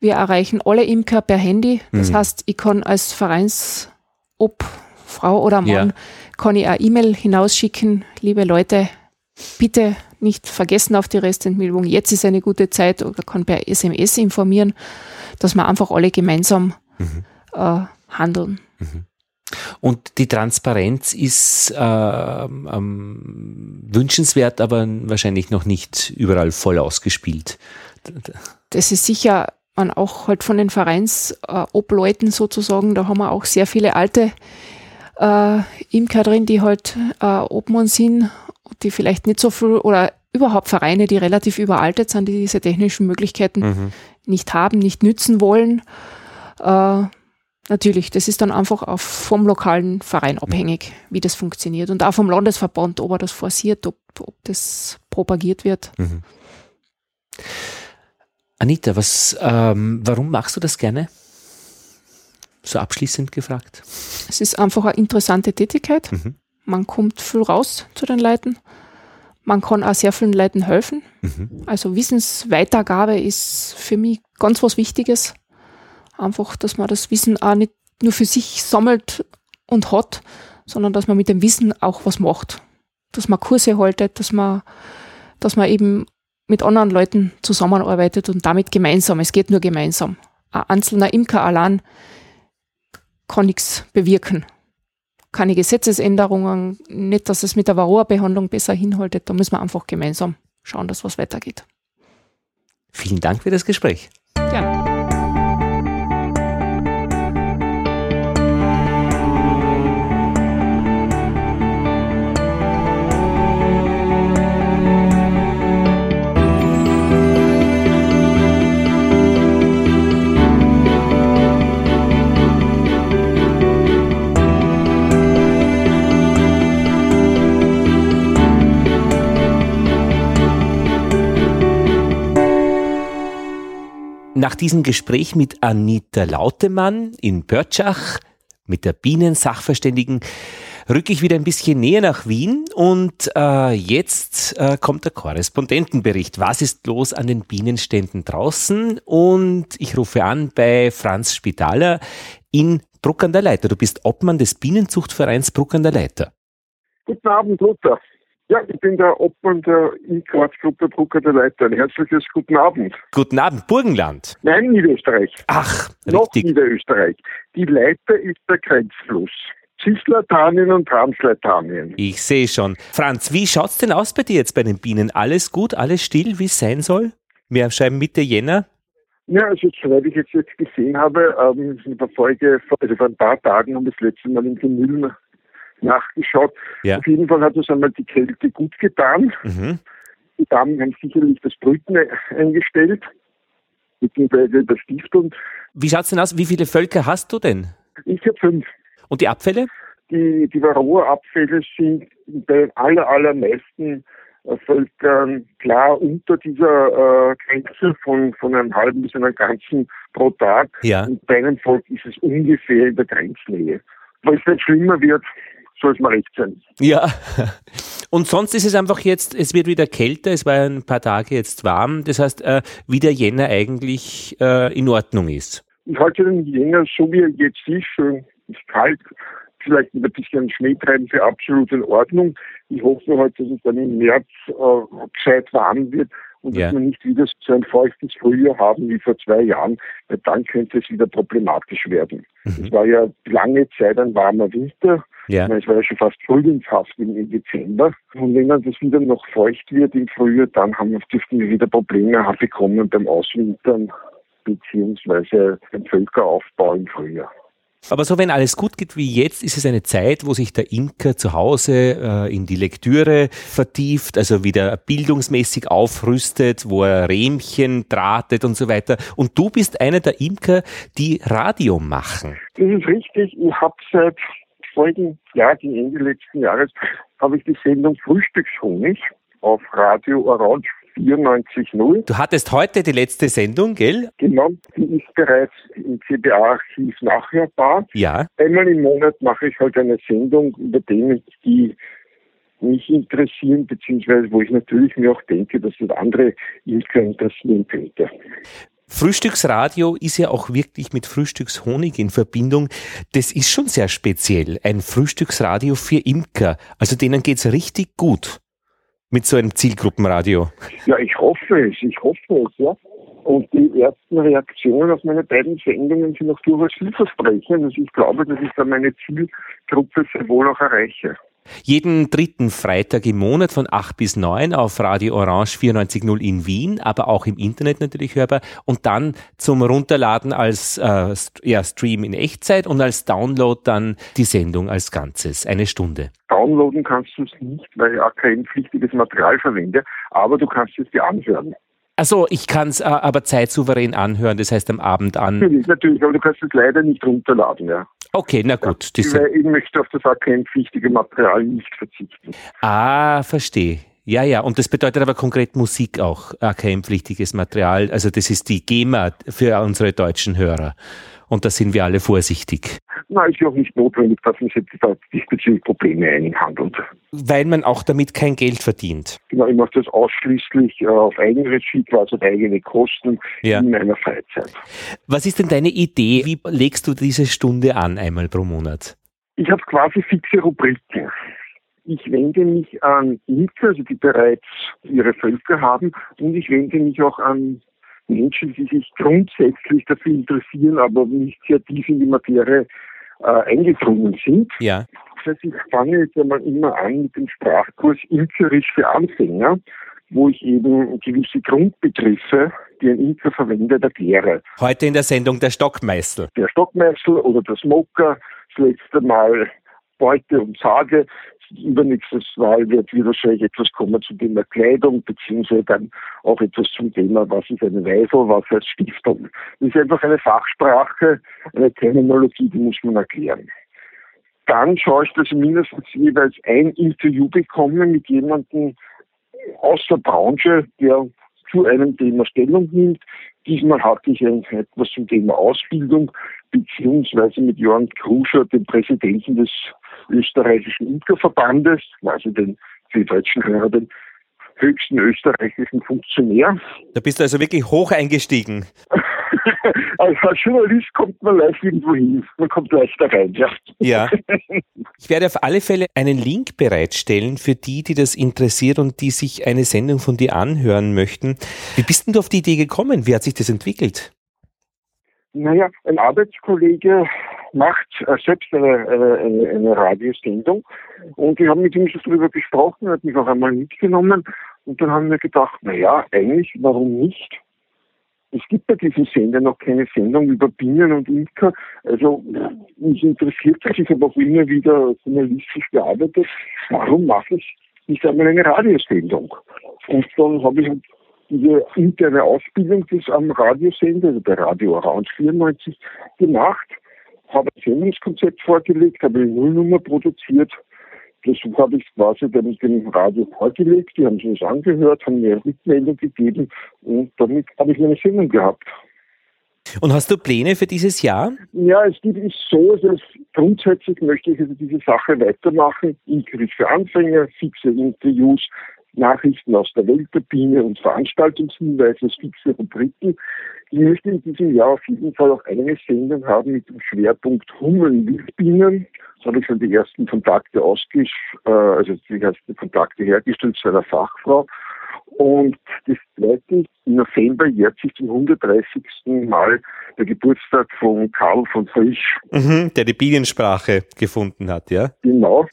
Wir erreichen alle Imker per Handy. Das mhm. heißt, ich kann als Vereinsob, Frau oder Mann, ja. kann ich eine E-Mail hinausschicken. Liebe Leute, bitte nicht vergessen auf die Restentmeldung. Jetzt ist eine gute Zeit oder kann per SMS informieren, dass wir einfach alle gemeinsam mhm. äh, handeln. Mhm. Und die Transparenz ist äh, ähm, wünschenswert, aber wahrscheinlich noch nicht überall voll ausgespielt. Das ist sicher man auch halt von den Vereinsobleuten sozusagen, da haben wir auch sehr viele alte äh, Imker drin, die halt äh, Obmann sind, die vielleicht nicht so viel oder überhaupt Vereine, die relativ überaltet sind, die diese technischen Möglichkeiten mhm. nicht haben, nicht nützen wollen. Äh, Natürlich, das ist dann einfach auch vom lokalen Verein abhängig, wie das funktioniert. Und auch vom Landesverband, ob er das forciert, ob, ob das propagiert wird. Mhm. Anita, was, ähm, warum machst du das gerne? So abschließend gefragt. Es ist einfach eine interessante Tätigkeit. Mhm. Man kommt viel raus zu den Leuten. Man kann auch sehr vielen Leuten helfen. Mhm. Also Wissensweitergabe ist für mich ganz was Wichtiges. Einfach, dass man das Wissen auch nicht nur für sich sammelt und hat, sondern dass man mit dem Wissen auch was macht. Dass man Kurse haltet, dass man, dass man eben mit anderen Leuten zusammenarbeitet und damit gemeinsam. Es geht nur gemeinsam. Ein einzelner Imker allein kann nichts bewirken. Keine Gesetzesänderungen, nicht, dass es mit der Varroa-Behandlung besser hinhaltet. Da müssen wir einfach gemeinsam schauen, dass was weitergeht. Vielen Dank für das Gespräch. Nach diesem Gespräch mit Anita Lautemann in Börtschach, mit der Bienensachverständigen, rücke ich wieder ein bisschen näher nach Wien und äh, jetzt äh, kommt der Korrespondentenbericht. Was ist los an den Bienenständen draußen? Und ich rufe an bei Franz Spitaler in Bruck an der Leiter. Du bist Obmann des Bienenzuchtvereins Bruck an der Leiter. Guten Abend, Lothar. Ja, ich bin der Obmann der E-Quartz-Gruppe Drucker der Leiter. Ein herzliches guten Abend. Guten Abend, Burgenland. Nein, Niederösterreich. Ach, Noch richtig. Niederösterreich. Die Leiter ist der Grenzfluss. Cisleithanien und Transleitanien. Ich sehe schon. Franz, wie schaut's denn aus bei dir jetzt bei den Bienen? Alles gut, alles still, wie es sein soll? Wir schreiben Mitte Jänner. Ja, also soweit ich jetzt, jetzt gesehen habe, ähm, in der Folge, also vor ein paar Tagen haben wir das letzte Mal in Gemülln nachgeschaut. Ja. Auf jeden Fall hat uns einmal die Kälte gut getan. Mhm. Die Damen haben sicherlich das Brüten eingestellt, beziehungsweise das Stiftung. Wie schaut es denn aus? Wie viele Völker hast du denn? Ich habe fünf. Und die Abfälle? Die, die Varroa-Abfälle sind bei den aller, allermeisten äh, Völkern klar unter dieser äh, Grenze von, von einem halben bis einem ganzen pro Tag. Ja. Und bei einem Volk ist es ungefähr in der Grenznähe. Weil es nicht schlimmer wird, soll es mal recht sein. Ja. Und sonst ist es einfach jetzt, es wird wieder kälter, es war ein paar Tage jetzt warm, das heißt, äh, wie der Jänner eigentlich äh, in Ordnung ist. Ich halte den Jänner so wie er jetzt ist, schön ist kalt, vielleicht mit ein bisschen Schneetreiben für absolut in Ordnung. Ich hoffe halt, dass es dann im März äh, gescheit warm wird und ja. dass wir nicht wieder so ein feuchtes Frühjahr haben wie vor zwei Jahren, weil dann könnte es wieder problematisch werden. Mhm. Es war ja lange Zeit ein warmer Winter. Ja. Es war ja schon fast frühlingshaft im Dezember. Und wenn dann das wieder noch feucht wird im Frühjahr, dann haben wir, dürften wir wieder Probleme bekommen beim Auswintern beziehungsweise beim Völkeraufbau im Frühjahr. Aber so, wenn alles gut geht wie jetzt, ist es eine Zeit, wo sich der Imker zu Hause äh, in die Lektüre vertieft, also wieder bildungsmäßig aufrüstet, wo er Rähmchen drahtet und so weiter. Und du bist einer der Imker, die Radio machen. Das ist richtig. Ich habe seit vorigen Jahr, gegen Ende letzten Jahres, habe ich die Sendung Frühstückshonig auf Radio Orange 94.0. Du hattest heute die letzte Sendung, gell? Genau, die ist bereits im CBA-Archiv nachhörbar. Ja. Einmal im Monat mache ich halt eine Sendung über Themen, die mich interessieren, beziehungsweise wo ich natürlich mir auch denke, dass das andere Imker interessieren könnte. Frühstücksradio ist ja auch wirklich mit Frühstückshonig in Verbindung. Das ist schon sehr speziell. Ein Frühstücksradio für Imker. Also denen geht's richtig gut mit so einem Zielgruppenradio. Ja, ich hoffe es, ich hoffe es, ja. Und die ersten Reaktionen auf meine beiden Sendungen sind auch durchaus vielversprechend. Also ich glaube, dass ich da meine Zielgruppe sehr wohl auch erreiche. Jeden dritten Freitag im Monat von 8 bis 9 auf Radio Orange 94.0 in Wien, aber auch im Internet natürlich hörbar und dann zum Runterladen als äh, ja, Stream in Echtzeit und als Download dann die Sendung als Ganzes, eine Stunde. Downloaden kannst du es nicht, weil ich AKM-pflichtiges Material verwende, aber du kannst es dir anhören. Also ich kann es äh, aber zeitsouverän anhören, das heißt am Abend an. Natürlich, natürlich, aber du kannst es leider nicht runterladen, ja. Okay, na gut. Ja, weil ich möchte auf das AKM-pflichtige Material nicht verzichten. Ah, verstehe. Ja, ja, und das bedeutet aber konkret Musik auch, AKM-pflichtiges Material. Also das ist die GEMA für unsere deutschen Hörer. Und da sind wir alle vorsichtig. Na, ist ja auch nicht notwendig, dass man sich da diesbezüglich Probleme einhandelt. Weil man auch damit kein Geld verdient. Genau, ich mache das ausschließlich äh, auf Eigenregie, quasi auf eigene Kosten ja. in meiner Freizeit. Was ist denn deine Idee? Wie legst du diese Stunde an, einmal pro Monat? Ich habe quasi fixe Rubriken. Ich wende mich an Imker, also die bereits ihre Völker haben, und ich wende mich auch an Menschen, die sich grundsätzlich dafür interessieren, aber nicht sehr tief in die Materie äh, eingedrungen sind. Ja. Das heißt, ich fange jetzt einmal immer an mit dem Sprachkurs Imkerisch für Anfänger, wo ich eben gewisse Grundbegriffe, die ein Imker verwendet, erkläre. Heute in der Sendung der Stockmeißel. Der Stockmeißel oder der Smoker, das letzte Mal Beute und Sage, übernächstes Mal wird wieder wahrscheinlich etwas kommen zum Thema Kleidung, beziehungsweise dann auch etwas zum Thema, was ist eine Weisel, was heißt Stiftung. Das ist einfach eine Fachsprache, eine Terminologie, die muss man erklären. Dann schaue ich, dass ich mindestens jeweils ein Interview bekomme mit jemandem aus der Branche, der zu einem Thema Stellung nimmt. Diesmal hatte ich etwas zum Thema Ausbildung, beziehungsweise mit Jörn Kruscher, dem Präsidenten des österreichischen Imkerverbandes, also den für die deutschen Hörer den höchsten österreichischen Funktionär. Da bist du also wirklich hoch eingestiegen. als Journalist kommt man leicht irgendwo hin. Man kommt leichter rein, ja. Ja. Ich werde auf alle Fälle einen Link bereitstellen für die, die das interessiert und die sich eine Sendung von dir anhören möchten. Wie bist denn du auf die Idee gekommen? Wie hat sich das entwickelt? Naja, ein Arbeitskollege macht äh, selbst eine, eine, eine Radiosendung und wir haben mit ihm schon darüber gesprochen, hat mich auch einmal mitgenommen und dann haben wir gedacht, naja, eigentlich, warum nicht? Es gibt bei diesem Sender noch keine Sendung über Bienen und Imker. Also mich interessiert das. Ich habe auch immer wieder journalistisch gearbeitet. Warum mache ich nicht einmal eine Radiosendung? Und dann habe ich diese interne Ausbildung des am Radiosender, also bei Radio Orange 94, gemacht, habe ein Sendungskonzept vorgelegt, habe eine Nullnummer produziert. Das habe ich quasi dann dem Radio vorgelegt, die haben sich das angehört, haben mir eine Rückmeldung gegeben und damit habe ich eine Sendung gehabt. Und hast du Pläne für dieses Jahr? Ja, es gibt es so, dass grundsätzlich möchte ich also diese Sache weitermachen. Ich kriege für Anfänger fixe Interviews, Nachrichten aus der Welt der Biene und Veranstaltungshinweise, fixe Rubriken. Ich möchte in diesem Jahr auf jeden Fall auch eine Sendung haben mit dem Schwerpunkt Hummeln, Wildbienen. Da habe ich schon die ersten Kontakte ausgesch äh, also die ersten Kontakte hergestellt zu einer Fachfrau. Und das zweite im November jährt sich zum 130. Mal der Geburtstag von Karl von Frisch. Mhm, der die Bienensprache gefunden hat, ja? Genau.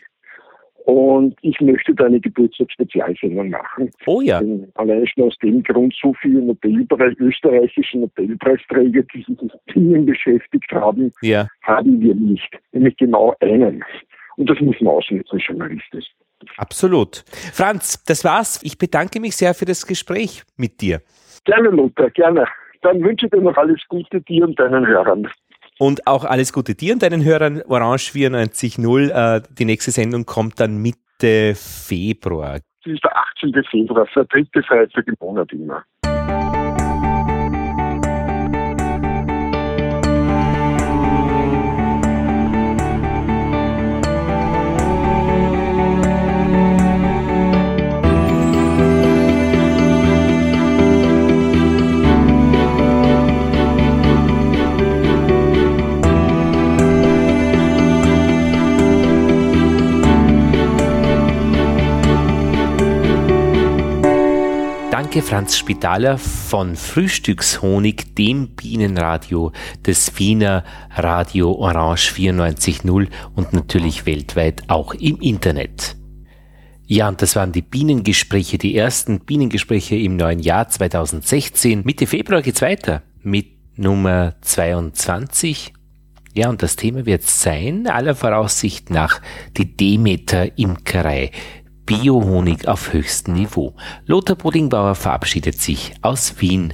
Und ich möchte da eine Geburtstagsspezialsendung machen. Oh ja. Denn allein schon aus dem Grund, so viele Nobelpreis, österreichische Nobelpreisträger, die sich mit Dingen beschäftigt haben, ja. haben wir nicht. Nämlich genau einen. Und das muss man ausnutzen, journalistisch. Absolut. Franz, das war's. Ich bedanke mich sehr für das Gespräch mit dir. Gerne, Lothar, gerne. Dann wünsche ich dir noch alles Gute dir und deinen Hörern. Und auch alles Gute dir und deinen Hörern. Orange 94.0. Äh, die nächste Sendung kommt dann Mitte Februar. Das ist der 18. Februar, der dritte Freitag im Monat immer. Danke Franz Spitaler von Frühstückshonig, dem Bienenradio des Wiener Radio Orange 94.0 und natürlich weltweit auch im Internet. Ja, und das waren die Bienengespräche, die ersten Bienengespräche im neuen Jahr 2016. Mitte Februar geht's weiter mit Nummer 22. Ja, und das Thema wird sein, aller Voraussicht nach, die Demeter Imkerei. Biohonig auf höchstem Niveau. Lothar Bodingbauer verabschiedet sich aus Wien